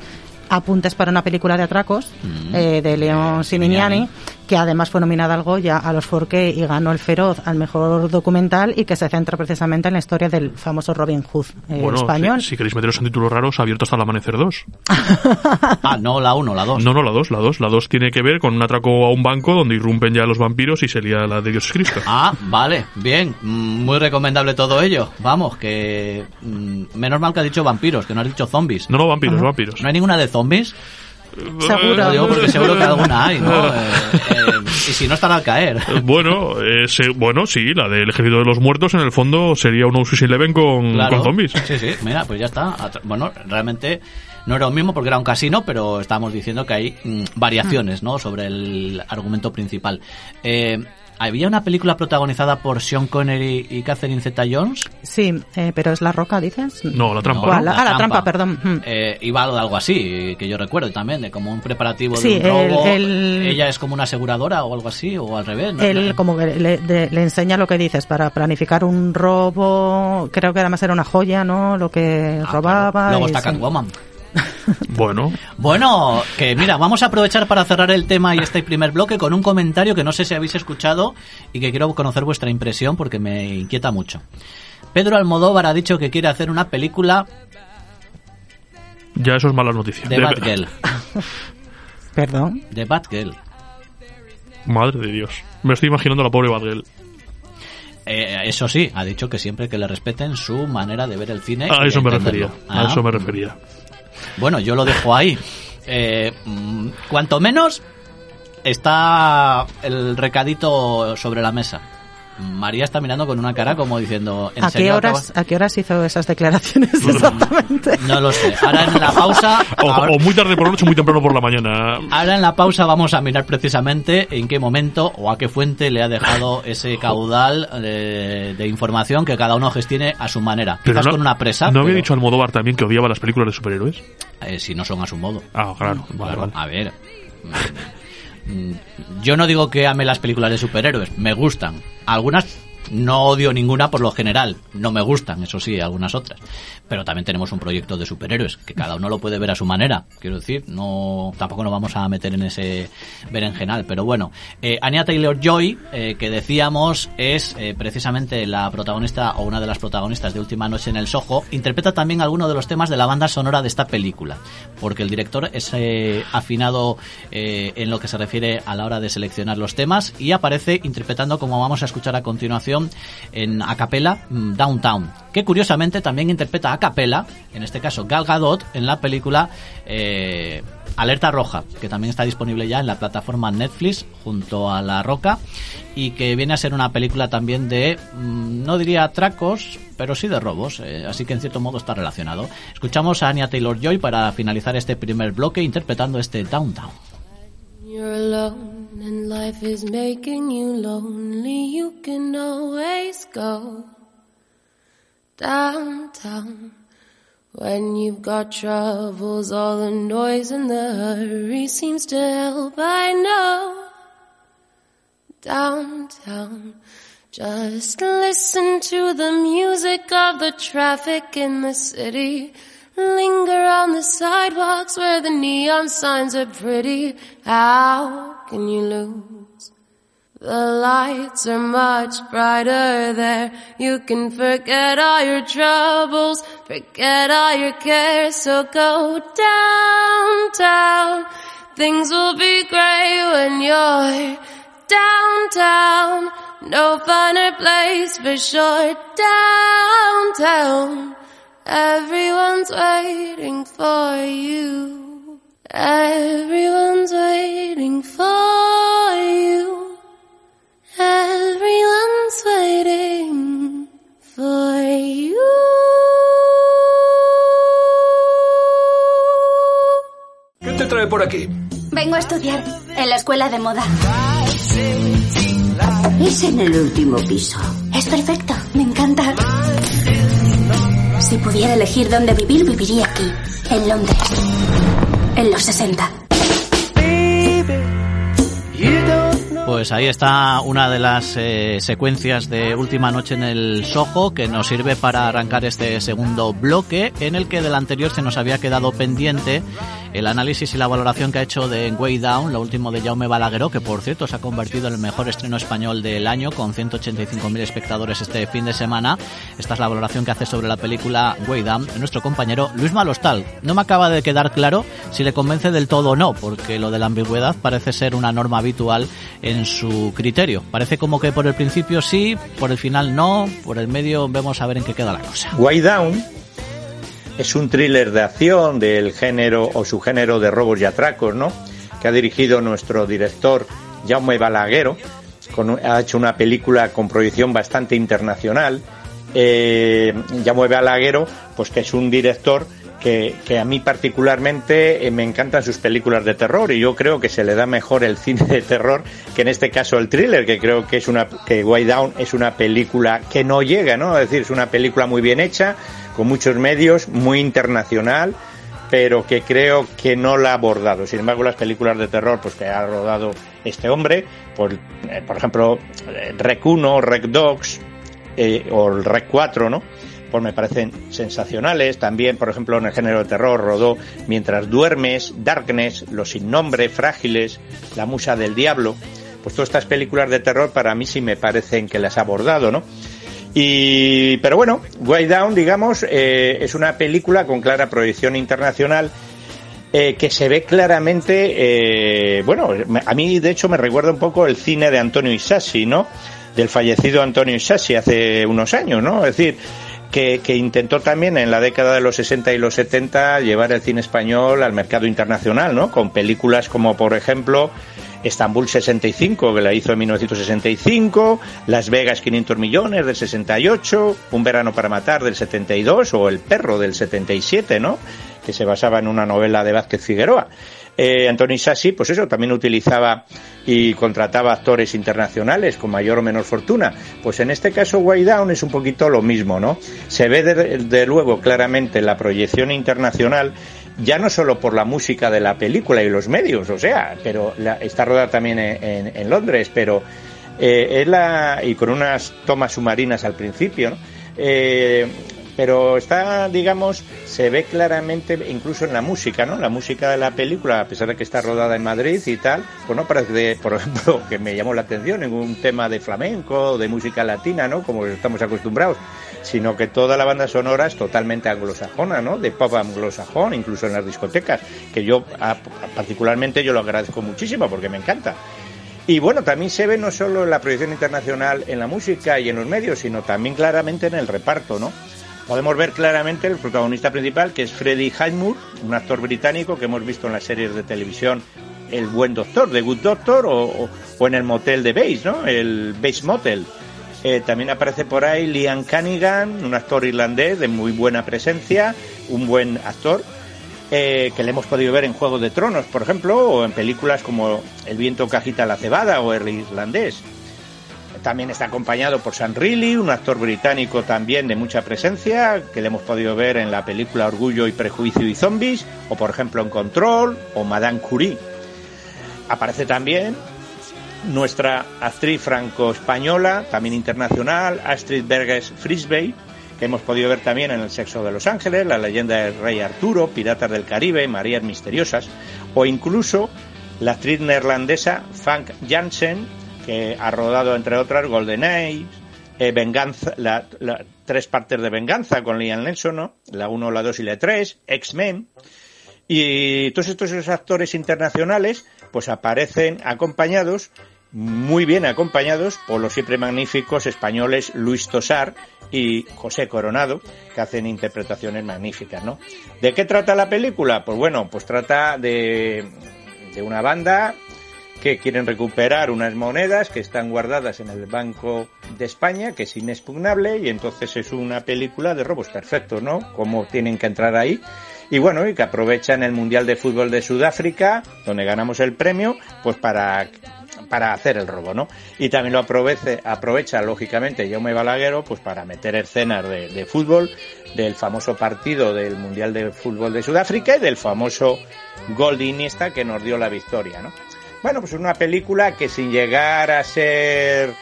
apuntes para una película de atracos Mm. eh, de León Simignani. Simignani, que además fue nominada al Goya, a los Forqué y ganó el Feroz al mejor documental y que se centra precisamente en la historia del famoso Robin Hood eh, bueno español. Si, si queréis meteros en títulos raros, abierto hasta el amanecer 2. Ah, no la 1, la 2. No, no, la 2, la 2. La 2 tiene que ver con un atraco a un banco donde irrumpen ya los vampiros y se lía la de Dios Cristo. Ah, vale, bien, mm, muy recomendable todo ello. Vamos, que mm, menos mal que has dicho vampiros, que no has dicho zombies. No, no, vampiros, vampiros. ¿No hay ninguna de zombies? Seguro. Lo digo porque seguro que alguna hay, ¿no? Eh, eh, y si no estará al caer. Bueno, eh, se- bueno, sí, la del ejército de los muertos en el fondo sería un Ocean's Eleven con, Claro. con zombies. Sí, sí, mira, pues ya está. Bueno, realmente no era lo mismo porque era un casino, pero estábamos diciendo que hay mm, variaciones, ¿no? Sobre el argumento principal. Eh, había una película protagonizada por Sean Connery y Catherine Zeta-Jones. Sí, eh, pero es La Roca, dices. No, la trampa. ¿no? Ah, la trampa, perdón. Mm. Eh, iba de algo así, que yo recuerdo también, de como un preparativo Sí, de un robo. el- el- Ella es como una aseguradora o algo así, o al revés. ¿no? Él como que le, de- le enseña lo que dices para planificar un robo, creo que además era una joya, ¿no? Lo que robaba. Luego y está sí. Catwoman. Bueno, Bueno, que mira, vamos a aprovechar para cerrar el tema y este primer bloque con un comentario que no sé si habéis escuchado y que quiero conocer vuestra impresión porque me inquieta mucho. Pedro Almodóvar ha dicho que quiere hacer una película ya eso es mala noticia. de Batgirl. Perdón. De Batgirl. Madre de Dios. Me estoy imaginando a la pobre Batgirl. Eh, eso sí, ha dicho que siempre que le respeten su manera de ver el cine. A y eso me entenderlo. refería. A Ah, eso me refería. Bueno, yo lo dejo ahí. Eh, mm, cuanto menos está el recadito sobre la mesa. María está mirando con una cara como diciendo... ¿en ¿A qué, serio horas, ¿A qué horas hizo esas declaraciones exactamente? No lo sé. Ahora en la pausa... O, ahora- o muy tarde por la noche o muy temprano por la mañana. Ahora en la pausa vamos a mirar precisamente en qué momento o a qué fuente le ha dejado ese caudal eh, de información que cada uno gestione a su manera. Quizás no, con una presa. ¿No había pero, dicho Almodóvar también que odiaba las películas de superhéroes? eh, si no son a su modo. Ah, claro. vale, Claro, vale. a ver. Yo no digo que ame las películas de superhéroes, me gustan. Algunas No odio ninguna por lo general, no me gustan, eso sí, algunas otras. Pero también tenemos un proyecto de superhéroes, que cada uno lo puede ver a su manera. Quiero decir, no tampoco nos vamos a meter en ese berenjenal. Pero bueno, eh, Anya Taylor-Joy, eh, que decíamos, es eh, precisamente la protagonista o una de las protagonistas de Última Noche en el Soho, interpreta también algunos de los temas de la banda sonora de esta película. Porque el director es eh, afinado eh, en lo que se refiere a la hora de seleccionar los temas y aparece interpretando, como vamos a escuchar a continuación, en a capella mm, Downtown, que curiosamente también interpreta a capella, en este caso Gal Gadot, en la película eh, Alerta Roja, que también está disponible ya en la plataforma Netflix junto a La Roca y que viene a ser una película también de, mm, no diría atracos, pero sí de robos, eh, así que en cierto modo está relacionado. Escuchamos a Anya Taylor-Joy para finalizar este primer bloque interpretando este Downtown. And life is making you lonely. You can always go downtown. When you've got troubles, all the noise and the hurry seems to help. I know downtown. Just listen to the music of the traffic in the city. Linger on the sidewalks where the neon signs are pretty. How can you lose? The lights are much brighter there. You can forget all your troubles, forget all your cares. So go downtown. Things will be great when you're downtown. No finer place for sure. Downtown. Everyone's waiting for you. Everyone's waiting for you. Everyone's waiting for you. ¿Qué te trae por aquí? Vengo a estudiar en la escuela de moda. Es en el último piso. Es perfecto, me encanta. Si pudiera elegir dónde vivir, viviría aquí, en Londres, en los 60. Pues ahí está una de las eh, secuencias de Última Noche en el Soho que nos sirve para arrancar este segundo bloque en el que del anterior se nos había quedado pendiente el análisis y la valoración que ha hecho de Way Down, lo último de Jaume Balagueró, que por cierto se ha convertido en el mejor estreno español del año con 185.000 espectadores este fin de semana. Esta es la valoración que hace sobre la película Way Down nuestro compañero Luis Malostal. No me acaba de quedar claro si le convence del todo o no, porque lo de la ambigüedad parece ser una norma habitual en su criterio. Parece como que por el principio sí, por el final no, por el medio vemos a ver en qué queda la cosa. Way Down es un thriller de acción del género o subgénero de robos y atracos, ¿no? Que ha dirigido nuestro director Jaume Balaguero. Con, ha hecho una película con proyección bastante internacional. Eh, Jaume Balaguero, pues que es un director que, que, a mí particularmente eh, me encantan sus películas de terror y yo creo que se le da mejor el cine de terror que en este caso el thriller, que creo que es una que Way Down es una película que no llega, ¿no? Es decir, es una película muy bien hecha, con muchos medios, muy internacional, pero que creo que no la ha abordado. Sin embargo, las películas de terror pues que ha rodado este hombre, por, eh, por ejemplo, Rec 1, Rec Dogs eh, o el Rec 4, ¿no? Pues me parecen sensacionales. También, por ejemplo, en el género de terror rodó Mientras duermes, Darkness, Los sin nombre, Frágiles, La musa del diablo. Pues todas estas películas de terror para mí sí me parecen que las ha abordado, ¿no? Y, pero bueno, Way Down, digamos, eh, es una película con clara proyección internacional eh, que se ve claramente, eh, bueno, a mí de hecho me recuerda un poco el cine de Antonio Isassi, ¿no? Del fallecido Antonio Isassi hace unos años, ¿no? Es decir, que, que, intentó también en la década de los 60 y los 70 llevar el cine español al mercado internacional, ¿no? Con películas como, por ejemplo, Estambul 65, que la hizo en 1965, Las Vegas 500 millones del 68, Un verano para matar del 72 o El perro del 77, ¿no? Que se basaba en una novela de Vázquez Figueroa. Eh, Antonio Sassi, pues eso, también utilizaba y contrataba actores internacionales con mayor o menor fortuna. Pues en este caso Way Down es un poquito lo mismo, ¿no? Se ve de, de luego claramente la proyección internacional ya no solo por la música de la película y los medios, o sea, pero la, está rodada también en, en, en Londres, pero Eh, es la, y con unas tomas submarinas al principio, ¿no? Eh, pero está, digamos, se ve claramente incluso en la música, ¿no? La música de la película, a pesar de que está rodada en Madrid y tal, pues no parece, por ejemplo, que me llamó la atención ningún tema de flamenco de música latina, ¿no? Como estamos acostumbrados, sino que toda la banda sonora es totalmente anglosajona, ¿no? De pop anglosajón, incluso en las discotecas, que yo particularmente yo lo agradezco muchísimo porque me encanta. Y bueno, también se ve no solo la proyección internacional en la música y en los medios, sino también claramente en el reparto, ¿no? Podemos ver claramente el protagonista principal, que es Freddie Highmore, un actor británico que hemos visto en las series de televisión El Buen Doctor, The Good Doctor, o, o- en el motel de Base, ¿no? El Base Motel. Eh, también aparece por ahí Liam Cunningham, un actor irlandés de muy buena presencia, un buen actor, eh, que le hemos podido ver en Juego de Tronos, por ejemplo, o en películas como El viento que agita la cebada o El irlandés. También está acompañado por Sam Reilly, un actor británico también de mucha presencia, que le hemos podido ver en la película Orgullo y Prejuicio y Zombies, o por ejemplo en Control, o Madame Curie. Aparece también nuestra actriz franco-española, también internacional, Astrid Berges Frisbee, que hemos podido ver también en El sexo de los ángeles, La leyenda del rey Arturo, Piratas del Caribe, Marías misteriosas, o incluso la actriz neerlandesa Frank Janssen, ha rodado entre otras Golden Age, eh, Venganza, la, tres partes de Venganza con Liam Neeson, ¿no? la 1, la 2 y la 3, X-Men, y todos estos actores internacionales pues aparecen acompañados, muy bien acompañados por los siempre magníficos españoles Luis Tosar y José Coronado, que hacen interpretaciones magníficas, ¿no? ¿De qué trata la película? Pues bueno, pues trata de, de una banda que quieren recuperar unas monedas que están guardadas en el Banco de España, que es inexpugnable, y entonces es una película de robos perfectos, ¿no? Cómo tienen que entrar ahí. Y bueno, y que aprovechan el Mundial de Fútbol de Sudáfrica, donde ganamos el premio, pues para, para hacer el robo, ¿no? Y también lo aprovecha, aprovecha lógicamente Jaume Balaguero, pues para meter escenas de, de fútbol, del famoso partido del Mundial de Fútbol de Sudáfrica y del famoso gol de Iniesta que nos dio la victoria, ¿no? Bueno, pues es una película que sin llegar a ser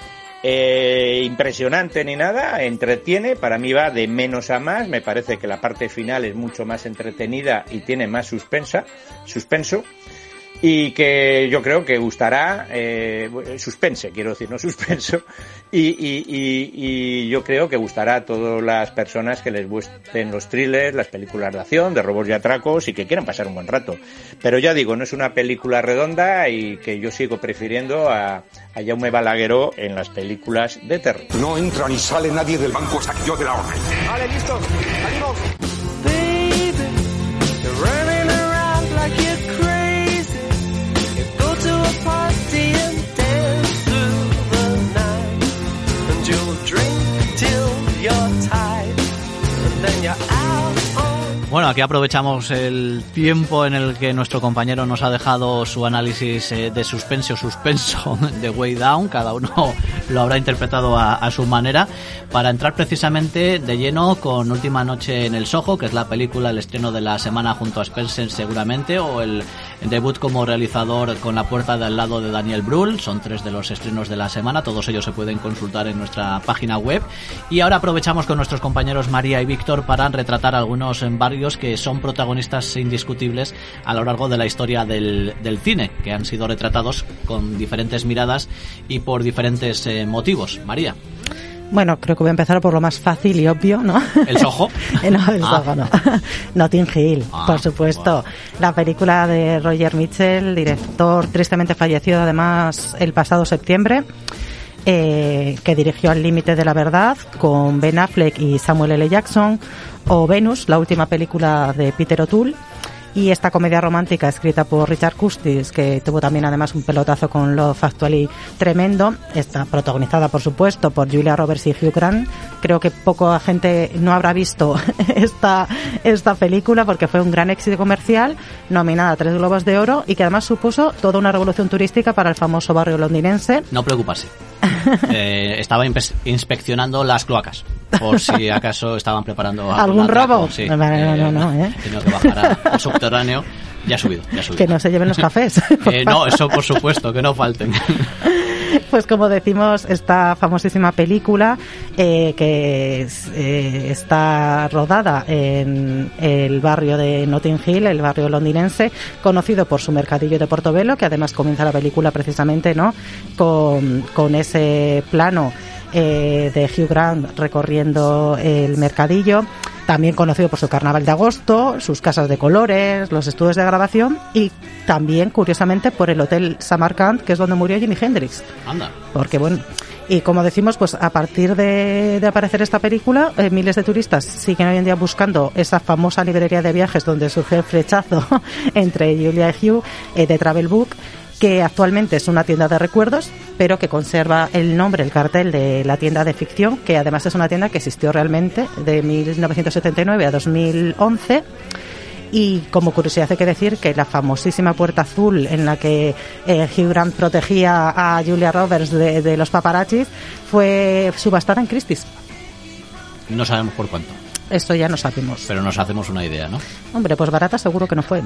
eh, impresionante ni nada, entretiene, para mí va de menos a más, me parece que la parte final es mucho más entretenida y tiene más suspensa, suspenso, y que yo creo que gustará, eh, suspense, quiero decir, no suspenso, y, y, y, y yo creo que gustará a todas las personas que les gusten los thrillers, las películas de acción, de robos y atracos y que quieran pasar un buen rato. Pero ya digo, no es una película redonda y que yo sigo prefiriendo a, a Jaume Balagueró en las películas de terror. No entra ni sale nadie del banco hasta que yo de la orden. Vale, listo. Bueno, aquí aprovechamos el tiempo en el que nuestro compañero nos ha dejado su análisis eh, de suspense o suspenso de Way Down, cada uno lo habrá interpretado a, a su manera, para entrar precisamente de lleno con Última Noche en el Soho, que es la película, el estreno de la semana junto a Spencer seguramente, o el debut como realizador con La Puerta de al lado de Daniel Brühl, son tres de los estrenos de la semana, todos ellos se pueden consultar en nuestra página web. Y ahora aprovechamos con nuestros compañeros María y Víctor para retratar algunos barrios que son protagonistas indiscutibles a lo largo de la historia del, del cine, que han sido retratados con diferentes miradas y por diferentes eh, motivos. María. Bueno, creo que voy a empezar por lo más fácil y obvio, ¿no? ¿El Soho? Eh, no, el Ah. Soho no. Notting Hill, Ah, por supuesto. La película de Roger Mitchell, director tristemente fallecido además el pasado septiembre, eh, que dirigió Al límite de la verdad con Ben Affleck y Samuel L. Jackson, o Venus, la última película de Peter O'Toole. Y esta comedia romántica escrita por Richard Custis, que tuvo también además un pelotazo con Love Actually tremendo, está protagonizada por supuesto por Julia Roberts y Hugh Grant. Creo que poca gente no habrá visto esta, esta película porque fue un gran éxito comercial, nominada a tres globos de oro y que además supuso toda una revolución turística para el famoso barrio londinense. No preocuparse. Eh, estaba inspeccionando las cloacas, por si acaso estaban preparando ¿Algún robo? Sí, No, no, no, no, ¿eh? he tenido que bajar al subterráneo. Ya ha subido, ya ha subido. Que no se lleven los cafés. Eh, no, eso por supuesto, que no falten. Pues como decimos, esta famosísima película eh, que es, eh, está rodada en el barrio de Notting Hill, el barrio londinense, conocido por su mercadillo de Portobelo, que además comienza la película precisamente no con, con ese plano eh, de Hugh Grant recorriendo el mercadillo, también conocido por su carnaval de agosto, sus casas de colores, los estudios de grabación y también, curiosamente, por el Hotel Samarkand, que es donde murió Jimi Hendrix. Anda. Porque bueno, y como decimos, pues a partir de, de aparecer esta película, eh, miles de turistas siguen hoy en día buscando esa famosa librería de viajes donde surge el flechazo entre Julia y Hugh eh, de Travel Book que actualmente es una tienda de recuerdos, pero que conserva el nombre, el cartel de la tienda de ficción, que además es una tienda que existió realmente de 1979 a 2011. Y como curiosidad hay que decir que la famosísima puerta azul en la que eh, Hugh Grant protegía a Julia Roberts de, de los paparazzis fue subastada en Christie's. No sabemos por cuánto, Esto ya no sabemos. pero nos hacemos una idea, ¿no? Hombre, pues barata seguro que no fue.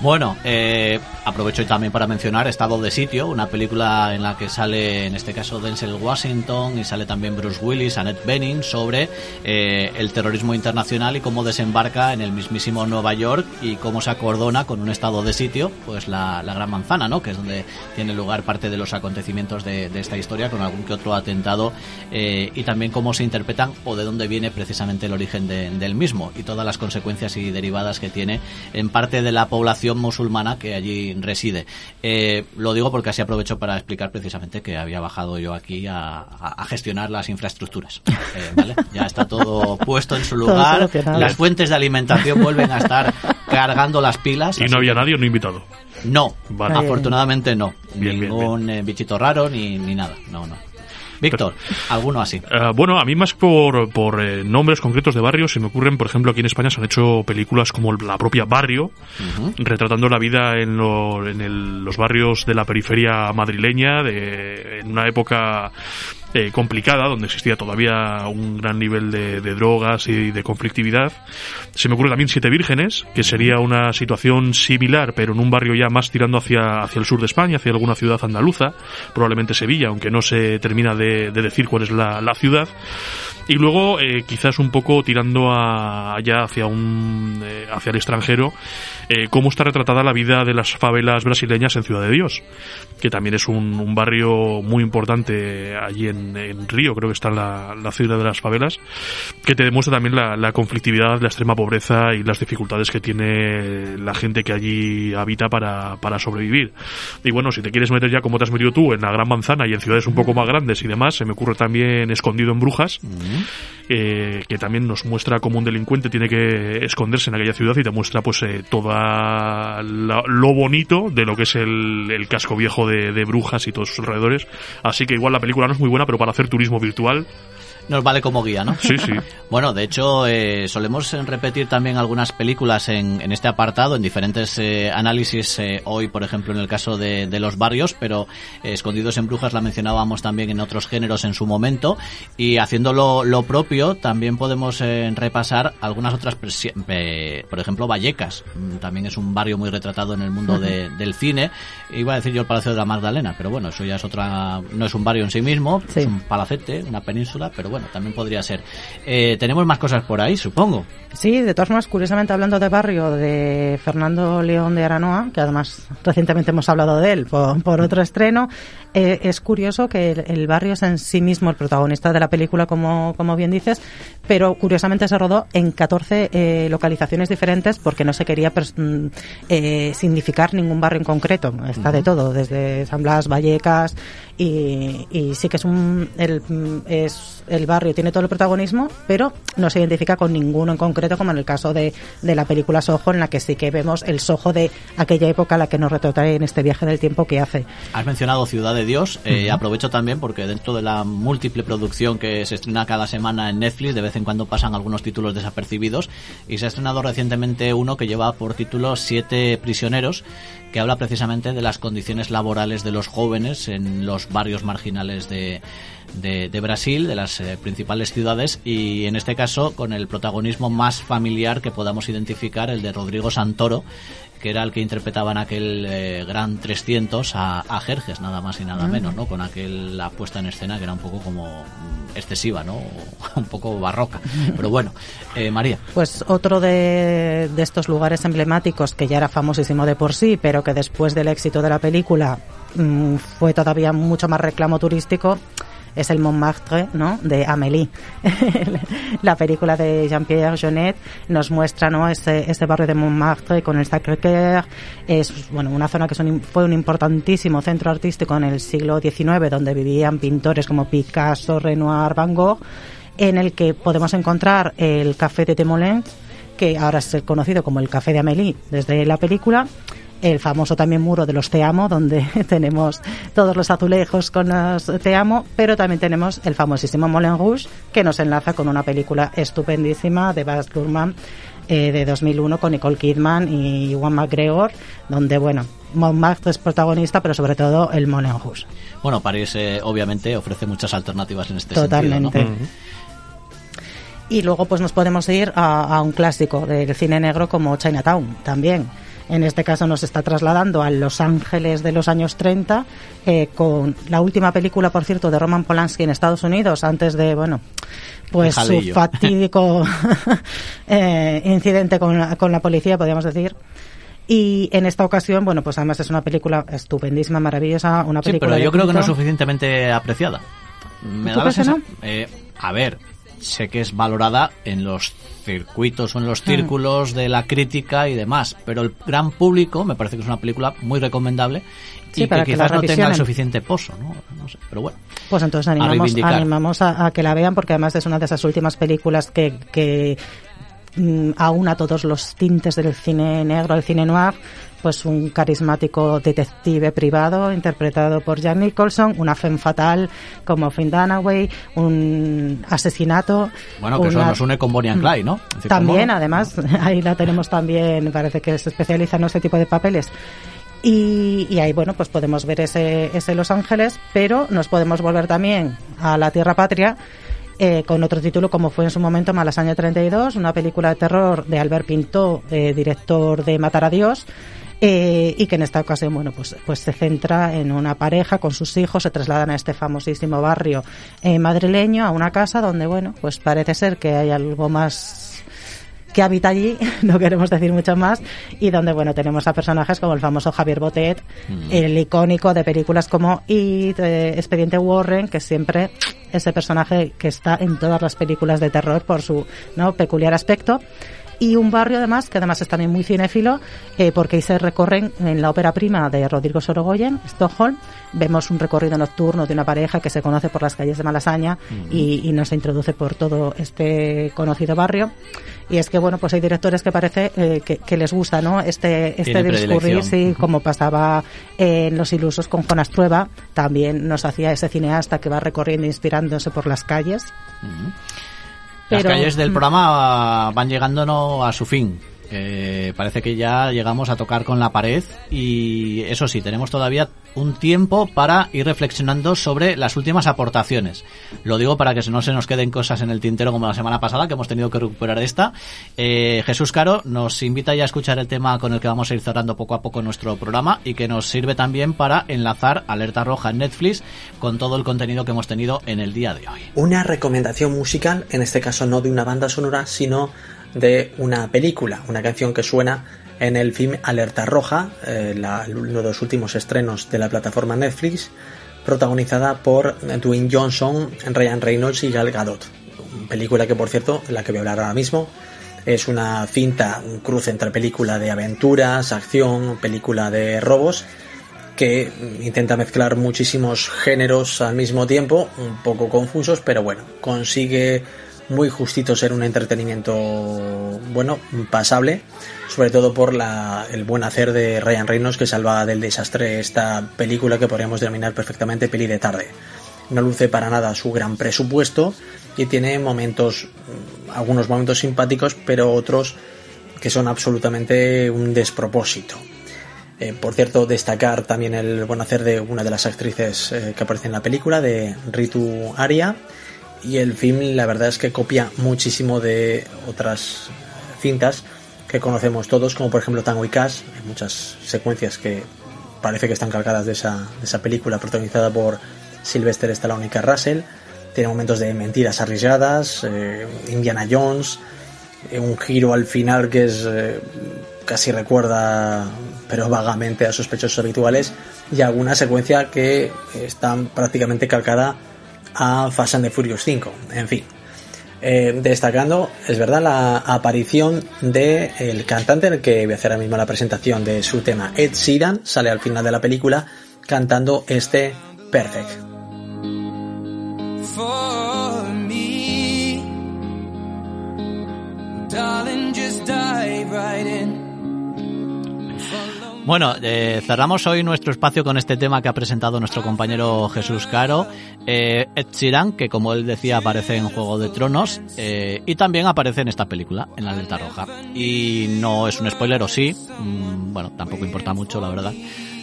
Bueno, eh, aprovecho también para mencionar Estado de Sitio, una película en la que sale, en este caso, Denzel Washington y sale también Bruce Willis, Annette Bening, sobre eh, el terrorismo internacional y cómo desembarca en el mismísimo Nueva York y cómo se acordona con un estado de sitio, pues la, la Gran Manzana, ¿no? Que es donde tiene lugar parte de los acontecimientos de, de esta historia, con algún que otro atentado eh, y también cómo se interpretan o de dónde viene precisamente el origen de- del mismo y todas las consecuencias y derivadas que tiene en parte de la población musulmana que allí reside. Eh, lo digo porque así aprovecho para explicar precisamente que había bajado yo aquí a, a- a gestionar las infraestructuras. Eh, ¿vale? Ya está todo puesto en su lugar, las fuentes de alimentación vuelven a estar cargando las pilas. Y no había que- nadie no invitado. no, Vale. afortunadamente no. Bien, bien, Ningún eh, bichito raro ni, ni nada. No, no. Víctor, alguno así. Eh, bueno, a mí más por, por eh, nombres concretos de barrios se me ocurren, por ejemplo, aquí en España se han hecho películas como la propia Barrio, retratando la vida en, lo- en el- los barrios de la periferia madrileña, de, en una época eh, complicada, donde existía todavía un gran nivel de, de drogas y de conflictividad. Se me ocurre también Siete Vírgenes, que sería una situación similar, pero en un barrio ya más tirando hacia, hacia el sur de España, hacia alguna ciudad andaluza, probablemente Sevilla, aunque no se termina de, de decir cuál es la, la ciudad. Y luego, eh, quizás un poco tirando a- allá hacia un, eh, hacia el extranjero, eh, cómo está retratada la vida de las favelas brasileñas en Ciudad de Dios, que también es un, un barrio muy importante allí en, en Río, creo que está la, la ciudad de las favelas, que te demuestra también la, la conflictividad, la extrema pobreza y las dificultades que tiene la gente que allí habita para, para sobrevivir. Y bueno, si te quieres meter ya como te has metido tú en la Gran Manzana y en ciudades un poco más grandes y demás, se me ocurre también Escondido en Brujas, eh, que también nos muestra cómo un delincuente tiene que esconderse en aquella ciudad y te muestra pues eh, toda la- lo bonito de lo que es el, casco viejo de, de Brujas y todos sus alrededores. Así que igual la película no es muy buena, pero para hacer turismo virtual Nos vale como guía, ¿no? Sí, sí. bueno, de hecho, eh, solemos eh, repetir también algunas películas en, en este apartado, en diferentes eh, análisis, eh, hoy, por ejemplo, en el caso de, de los barrios, pero eh, Escondidos en Brujas la mencionábamos también en otros géneros en su momento, y haciendo lo, propio, también podemos eh, repasar algunas otras, presi- por ejemplo, Vallecas, mm, también es un barrio muy retratado en el mundo de- del cine, iba a decir yo el Palacio de la Magdalena, pero bueno, eso ya es otra, no es un barrio en sí mismo, es un palacete, una península, pero bueno, también podría ser. Eh, tenemos más cosas por ahí, supongo. Sí, de todas formas, curiosamente hablando de barrio de Fernando León de Aranoa, que además recientemente hemos hablado de él por, por otro estreno, eh, es curioso que el, el barrio es en sí mismo el protagonista de la película, como, como bien dices, pero curiosamente se rodó en 14 eh, localizaciones diferentes porque no se quería mm, eh, significar ningún barrio en concreto. Está de todo, desde San Blas, Vallecas, y, y sí que es un el, es el barrio tiene todo el protagonismo, pero no se identifica con ninguno en concreto, como en el caso de, de la película Soho, en la que sí que vemos el Soho de aquella época a la que nos retrata en este viaje del tiempo que hace. Has mencionado Ciudad de Dios, eh, Ujú. aprovecho también porque dentro de la múltiple producción que se estrena cada semana en Netflix, de vez en cuando pasan algunos títulos desapercibidos y se ha estrenado recientemente uno que lleva por título Siete prisioneros, que habla precisamente de las condiciones laborales de los jóvenes en los barrios marginales de, de, de Brasil, de las eh, principales ciudades, y en este caso con el protagonismo más familiar que podamos identificar, el de Rodrigo Santoro, que era el que interpretaba en aquel eh, Gran 300 a, a Jerjes, nada más y nada Ah. menos, ¿no? Con aquel la puesta en escena que era un poco como excesiva, ¿no? un poco barroca. Pero bueno, eh, María. Pues otro de, de estos lugares emblemáticos que ya era famosísimo de por sí, pero que después del éxito de la película mm, fue todavía mucho más reclamo turístico, es el Montmartre, ¿no? De Amélie. la película de Jean-Pierre Jeunet nos muestra, ¿no? Ese, ese barrio de Montmartre con el Sacré-Cœur. Es, bueno, una zona que es un- fue un importantísimo centro artístico en el siglo XIX, donde vivían pintores como Picasso, Renoir, Van Gogh, en el que podemos encontrar el Café de Temolens, que ahora es conocido como el Café de Amélie desde la película, el famoso también muro de los Te Amo, donde tenemos todos los azulejos con los Te Amo, pero también tenemos el famosísimo Moulin Rouge, que nos enlaza con una película estupendísima de Baz Luhrmann eh, de 2001 con Nicole Kidman y Juan McGregor, donde, bueno, Montmartre es protagonista, pero sobre todo el Moulin Rouge. Bueno, París eh, obviamente ofrece muchas alternativas en este Totalmente. sentido. ¿no? Y luego pues nos podemos ir a, a un clásico del cine negro como Chinatown también. En este caso nos está trasladando a Los Ángeles de los años 30 eh, con la última película, por cierto, de Roman Polanski en Estados Unidos antes de, bueno, pues su fatídico eh, incidente con la, con la policía, podríamos decir. Y en esta ocasión, bueno, pues además es una película estupendísima, maravillosa, una Sí, película pero yo creo que no es suficientemente apreciada. Me ¿Tú da crees que eh, a ver, sé que es valorada en los circuitos o en los círculos de la crítica y demás, pero el gran público me parece que es una película muy recomendable Sí, y para que quizás no tenga el suficiente pozo, ¿no? No sé, pero bueno. Pues entonces A animamos, reivindicar. animamos a, a que la vean porque además es una de esas últimas películas que, que mm, aúna todos los tintes del cine negro, el cine noir, pues un carismático detective privado interpretado por Jack Nicholson, una femme fatal como Finn Dunaway, un asesinato. Bueno, que eso una- nos une con Bonnie and Clyde, ¿no? Decir, También, además, ahí la tenemos también, parece que se especializa en ese tipo de papeles. Y, y ahí, bueno, pues podemos ver ese, ese Los Ángeles, pero nos podemos volver también a la Tierra Patria eh, con otro título como fue en su momento Malasaña 32, una película de terror de Albert Pinto, eh, director de Matar a Dios, eh, y que en esta ocasión, bueno, pues, pues se centra en una pareja con sus hijos, se trasladan a este famosísimo barrio eh, madrileño, a una casa donde, bueno, pues parece ser que hay algo más que habita allí, no queremos decir mucho más, y donde, bueno, tenemos a personajes como el famoso Javier Botet, el icónico de películas como It, eh, Expediente Warren, que siempre ese personaje que está en todas las películas de terror por su ¿no? peculiar aspecto. Y un barrio además, que además es también muy cinéfilo, eh, porque ahí se recorren en la ópera prima de Rodrigo Sorogoyen, Stockholm, vemos un recorrido nocturno de una pareja que se conoce por las calles de Malasaña y, y nos introduce por todo este conocido barrio. Y es que, bueno, pues hay directores que parece eh, que, que les gusta, ¿no? Este, este discurrir, sí, como pasaba en Los Ilusos con Jonas Prueba, también nos hacía ese cineasta que va recorriendo, inspirándose por las calles. Las Pero- calles del mm. programa van llegando ¿no? a su fin. Eh, parece que ya llegamos a tocar con la pared y eso sí, tenemos todavía un tiempo para ir reflexionando sobre las últimas aportaciones. Lo digo para que no se nos queden cosas en el tintero como la semana pasada, que hemos tenido que recuperar esta. Eh, Jesús Caro nos invita ya a escuchar el tema con el que vamos a ir cerrando poco a poco nuestro programa y que nos sirve también para enlazar Alerta Roja en Netflix con todo el contenido que hemos tenido en el día de hoy. Una recomendación musical, en este caso no de una banda sonora, sino de una película, una canción que suena en el film Alerta Roja, eh, uno de los últimos estrenos de la plataforma Netflix, protagonizada por Dwayne Johnson, Ryan Reynolds y Gal Gadot. Película que, por cierto, la que voy a hablar ahora mismo, es una cinta, un cruce entre película de aventuras, acción, película de robos, que intenta mezclar muchísimos géneros al mismo tiempo, un poco confusos, pero bueno, consigue muy justito ser un entretenimiento bueno, pasable, sobre todo por la, el buen hacer de Ryan Reynolds que salva del desastre esta película que podríamos denominar perfectamente peli de tarde. No luce para nada su gran presupuesto y tiene momentos, mm, algunos momentos simpáticos, pero otros que son absolutamente un despropósito. Eh, por cierto, destacar también el buen hacer de una de las actrices eh, que aparece en la película, de Ritu Aria. Y el film, la verdad es que copia muchísimo de otras cintas que conocemos todos, como por ejemplo Tango y Cash. Hay muchas secuencias que parece que están calcadas de esa, de esa película protagonizada por Sylvester Stallone y Kurt Russell. Tiene momentos de mentiras arriesgadas, eh, Indiana Jones, eh, un giro al final que es eh, casi recuerda, pero vagamente a sospechosos habituales, y alguna secuencia que está prácticamente calcada a Fast and the Furious 5. En fin, eh, destacando, es verdad, la aparición del el cantante, el que voy a hacer ahora mismo la presentación de su tema, Ed Sheeran, sale al final de la película cantando este Perfect. Bueno, eh, cerramos hoy nuestro espacio con este tema que ha presentado nuestro compañero Jesús Caro, eh, Ed que como él decía aparece en Juego de Tronos eh, y también aparece en esta película, en La Alerta Roja. Y no es un spoiler, o sí, mm, bueno, tampoco importa mucho, la verdad.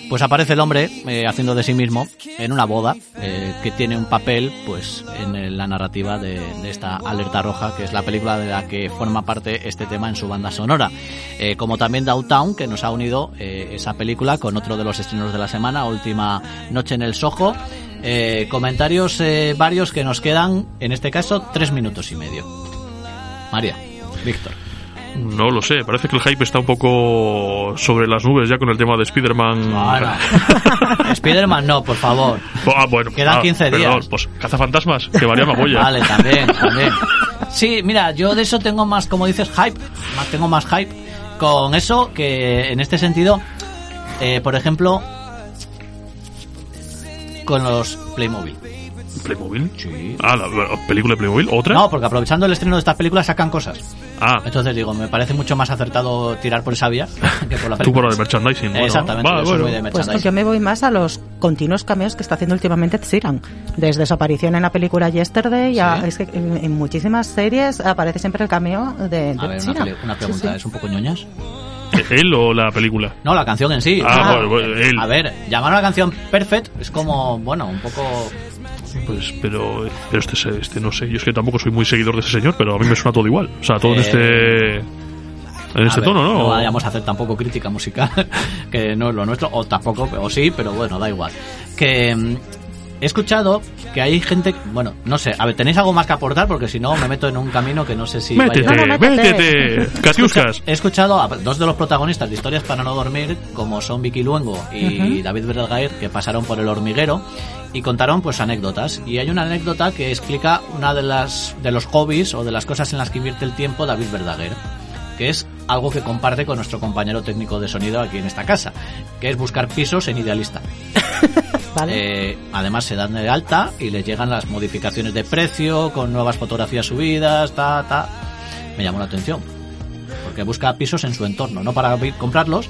Pues aparece el hombre eh, haciendo de sí mismo en una boda eh, que tiene un papel pues en la narrativa de, de esta Alerta Roja, que es la película de la que forma parte este tema en su banda sonora. Eh, como también Downtown, que nos ha unido eh, esa película con otro de los estrenos de la semana, Última Noche en el Soho. Eh, comentarios eh, varios que nos quedan, en este caso, tres minutos y medio. María, Víctor. No lo sé, parece que el hype está un poco sobre las nubes ya con el tema de Spider-Man. Spider-Man no, por favor. Ah, bueno, Quedan ah, 15 días. perdón, pues cazafantasmas, que varía mamolla. Vale, también, también. Sí, mira, yo de eso tengo más, como dices, hype. Más, tengo más hype con eso que en este sentido, eh, por ejemplo, con los Playmobil. ¿Playmobil? Sí. Ah, la, la película de Playmobil, ¿otra? No, porque aprovechando el estreno de estas películas sacan cosas. Ah, Entonces digo, me parece mucho más acertado tirar por esa vía que por la tú por película. el merchandising. bueno. Exactamente, Va, yo soy bueno. muy de Pues merchandising. yo me voy más a los continuos cameos que está haciendo últimamente Ed Sheeran. Desde su aparición en la película Yesterday, a- Sí. es que en, en muchísimas series aparece siempre el cameo de, de A ver, una, una Sí, pregunta, sí. ¿es un poco ñoñas? ¿Él o la película? No, la canción en sí. Ah, bueno, bueno, él. A ver, llamar a la canción Perfect es como, bueno, un poco... Pues, pero, pero este, este no sé. Yo es que tampoco soy muy seguidor de ese señor, pero a mí me suena todo igual. O sea, todo en Eh, este. En este ver, tono, ¿no? No vayamos a hacer tampoco crítica musical, que no es lo nuestro, o tampoco, o sí, pero bueno, da igual. Que mm, he escuchado que hay gente, bueno, no sé, a ver, ¿tenéis algo más que aportar? Porque si no, me meto en un camino que no sé si... Métete, vaya- métete. Catiuscas. He escuchado a dos de los protagonistas de Historias para no dormir, como son Vicky Luengo y. David Vergaer, que pasaron por el hormiguero y contaron pues anécdotas. Y hay una anécdota que explica una de las de los hobbies o de las cosas en las que invierte el tiempo David Verdaguer, que es algo que comparte con nuestro compañero técnico de sonido aquí en esta casa, que es buscar pisos en Idealista. Vale. Eh, además se dan de alta y les llegan las modificaciones de precio con nuevas fotografías subidas, ta, ta. Me llamó la atención. Porque busca pisos en su entorno, no para comprarlos,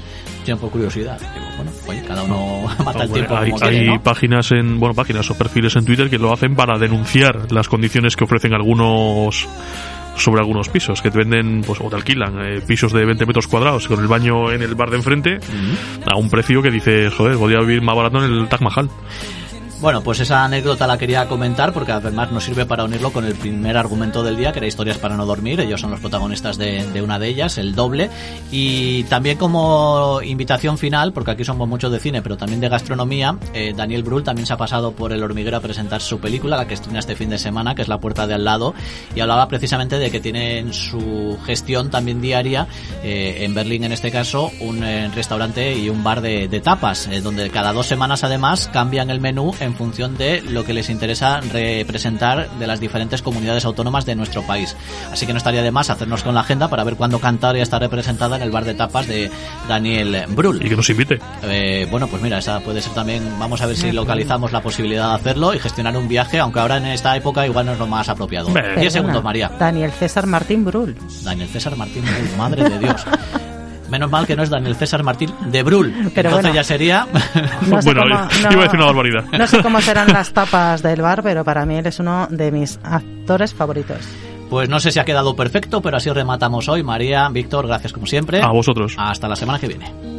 por curiosidad. Digo, bueno, oye, cada uno mata el Hombre, tiempo hay, como quiere, hay ¿no? páginas en bueno páginas o perfiles en Twitter que lo hacen para denunciar las condiciones que ofrecen algunos sobre algunos pisos que te venden pues o te alquilan eh, pisos de 20 metros cuadrados con el baño en el bar de enfrente a un precio que dices joder podría vivir más barato en el Taj Mahal Bueno, pues esa anécdota la quería comentar porque además nos sirve para unirlo con el primer argumento del día, que era Historias para no dormir. Ellos son los protagonistas de, de una de ellas, el doble. Y también como invitación final, porque aquí somos muchos de cine, pero también de gastronomía, eh, Daniel Brühl también se ha pasado por el hormiguero a presentar su película, la que estrena este fin de semana, que es La Puerta de al lado, y hablaba precisamente de que tiene en su gestión también diaria, eh, en Berlín en este caso, un eh, restaurante y un bar de, de tapas, eh, donde cada dos semanas además cambian el menú en función de lo que les interesa representar de las diferentes comunidades autónomas de nuestro país. Así que no estaría de más hacernos con la agenda para ver cuándo Cantabria está representada en el bar de tapas de Daniel Brühl. y que nos invite Eh, bueno, pues mira, esa puede ser también. Vamos a ver si localizamos la posibilidad de hacerlo y gestionar un viaje, aunque ahora en esta época igual no es lo más apropiado. Perdona, 10 segundos, María. Daniel César Martín Brul. Daniel César Martín Brühl, madre de Dios. Menos mal que no es Daniel César Martín de Brühl. Pero Entonces bueno. ya sería. No sé bueno cómo- no- iba a decir una barbaridad No sé cómo serán las tapas del bar, pero para mí eres uno de mis actores favoritos. Pues no sé si ha quedado perfecto, pero así rematamos hoy. María, Víctor, gracias como siempre. a vosotros Hasta la semana que viene.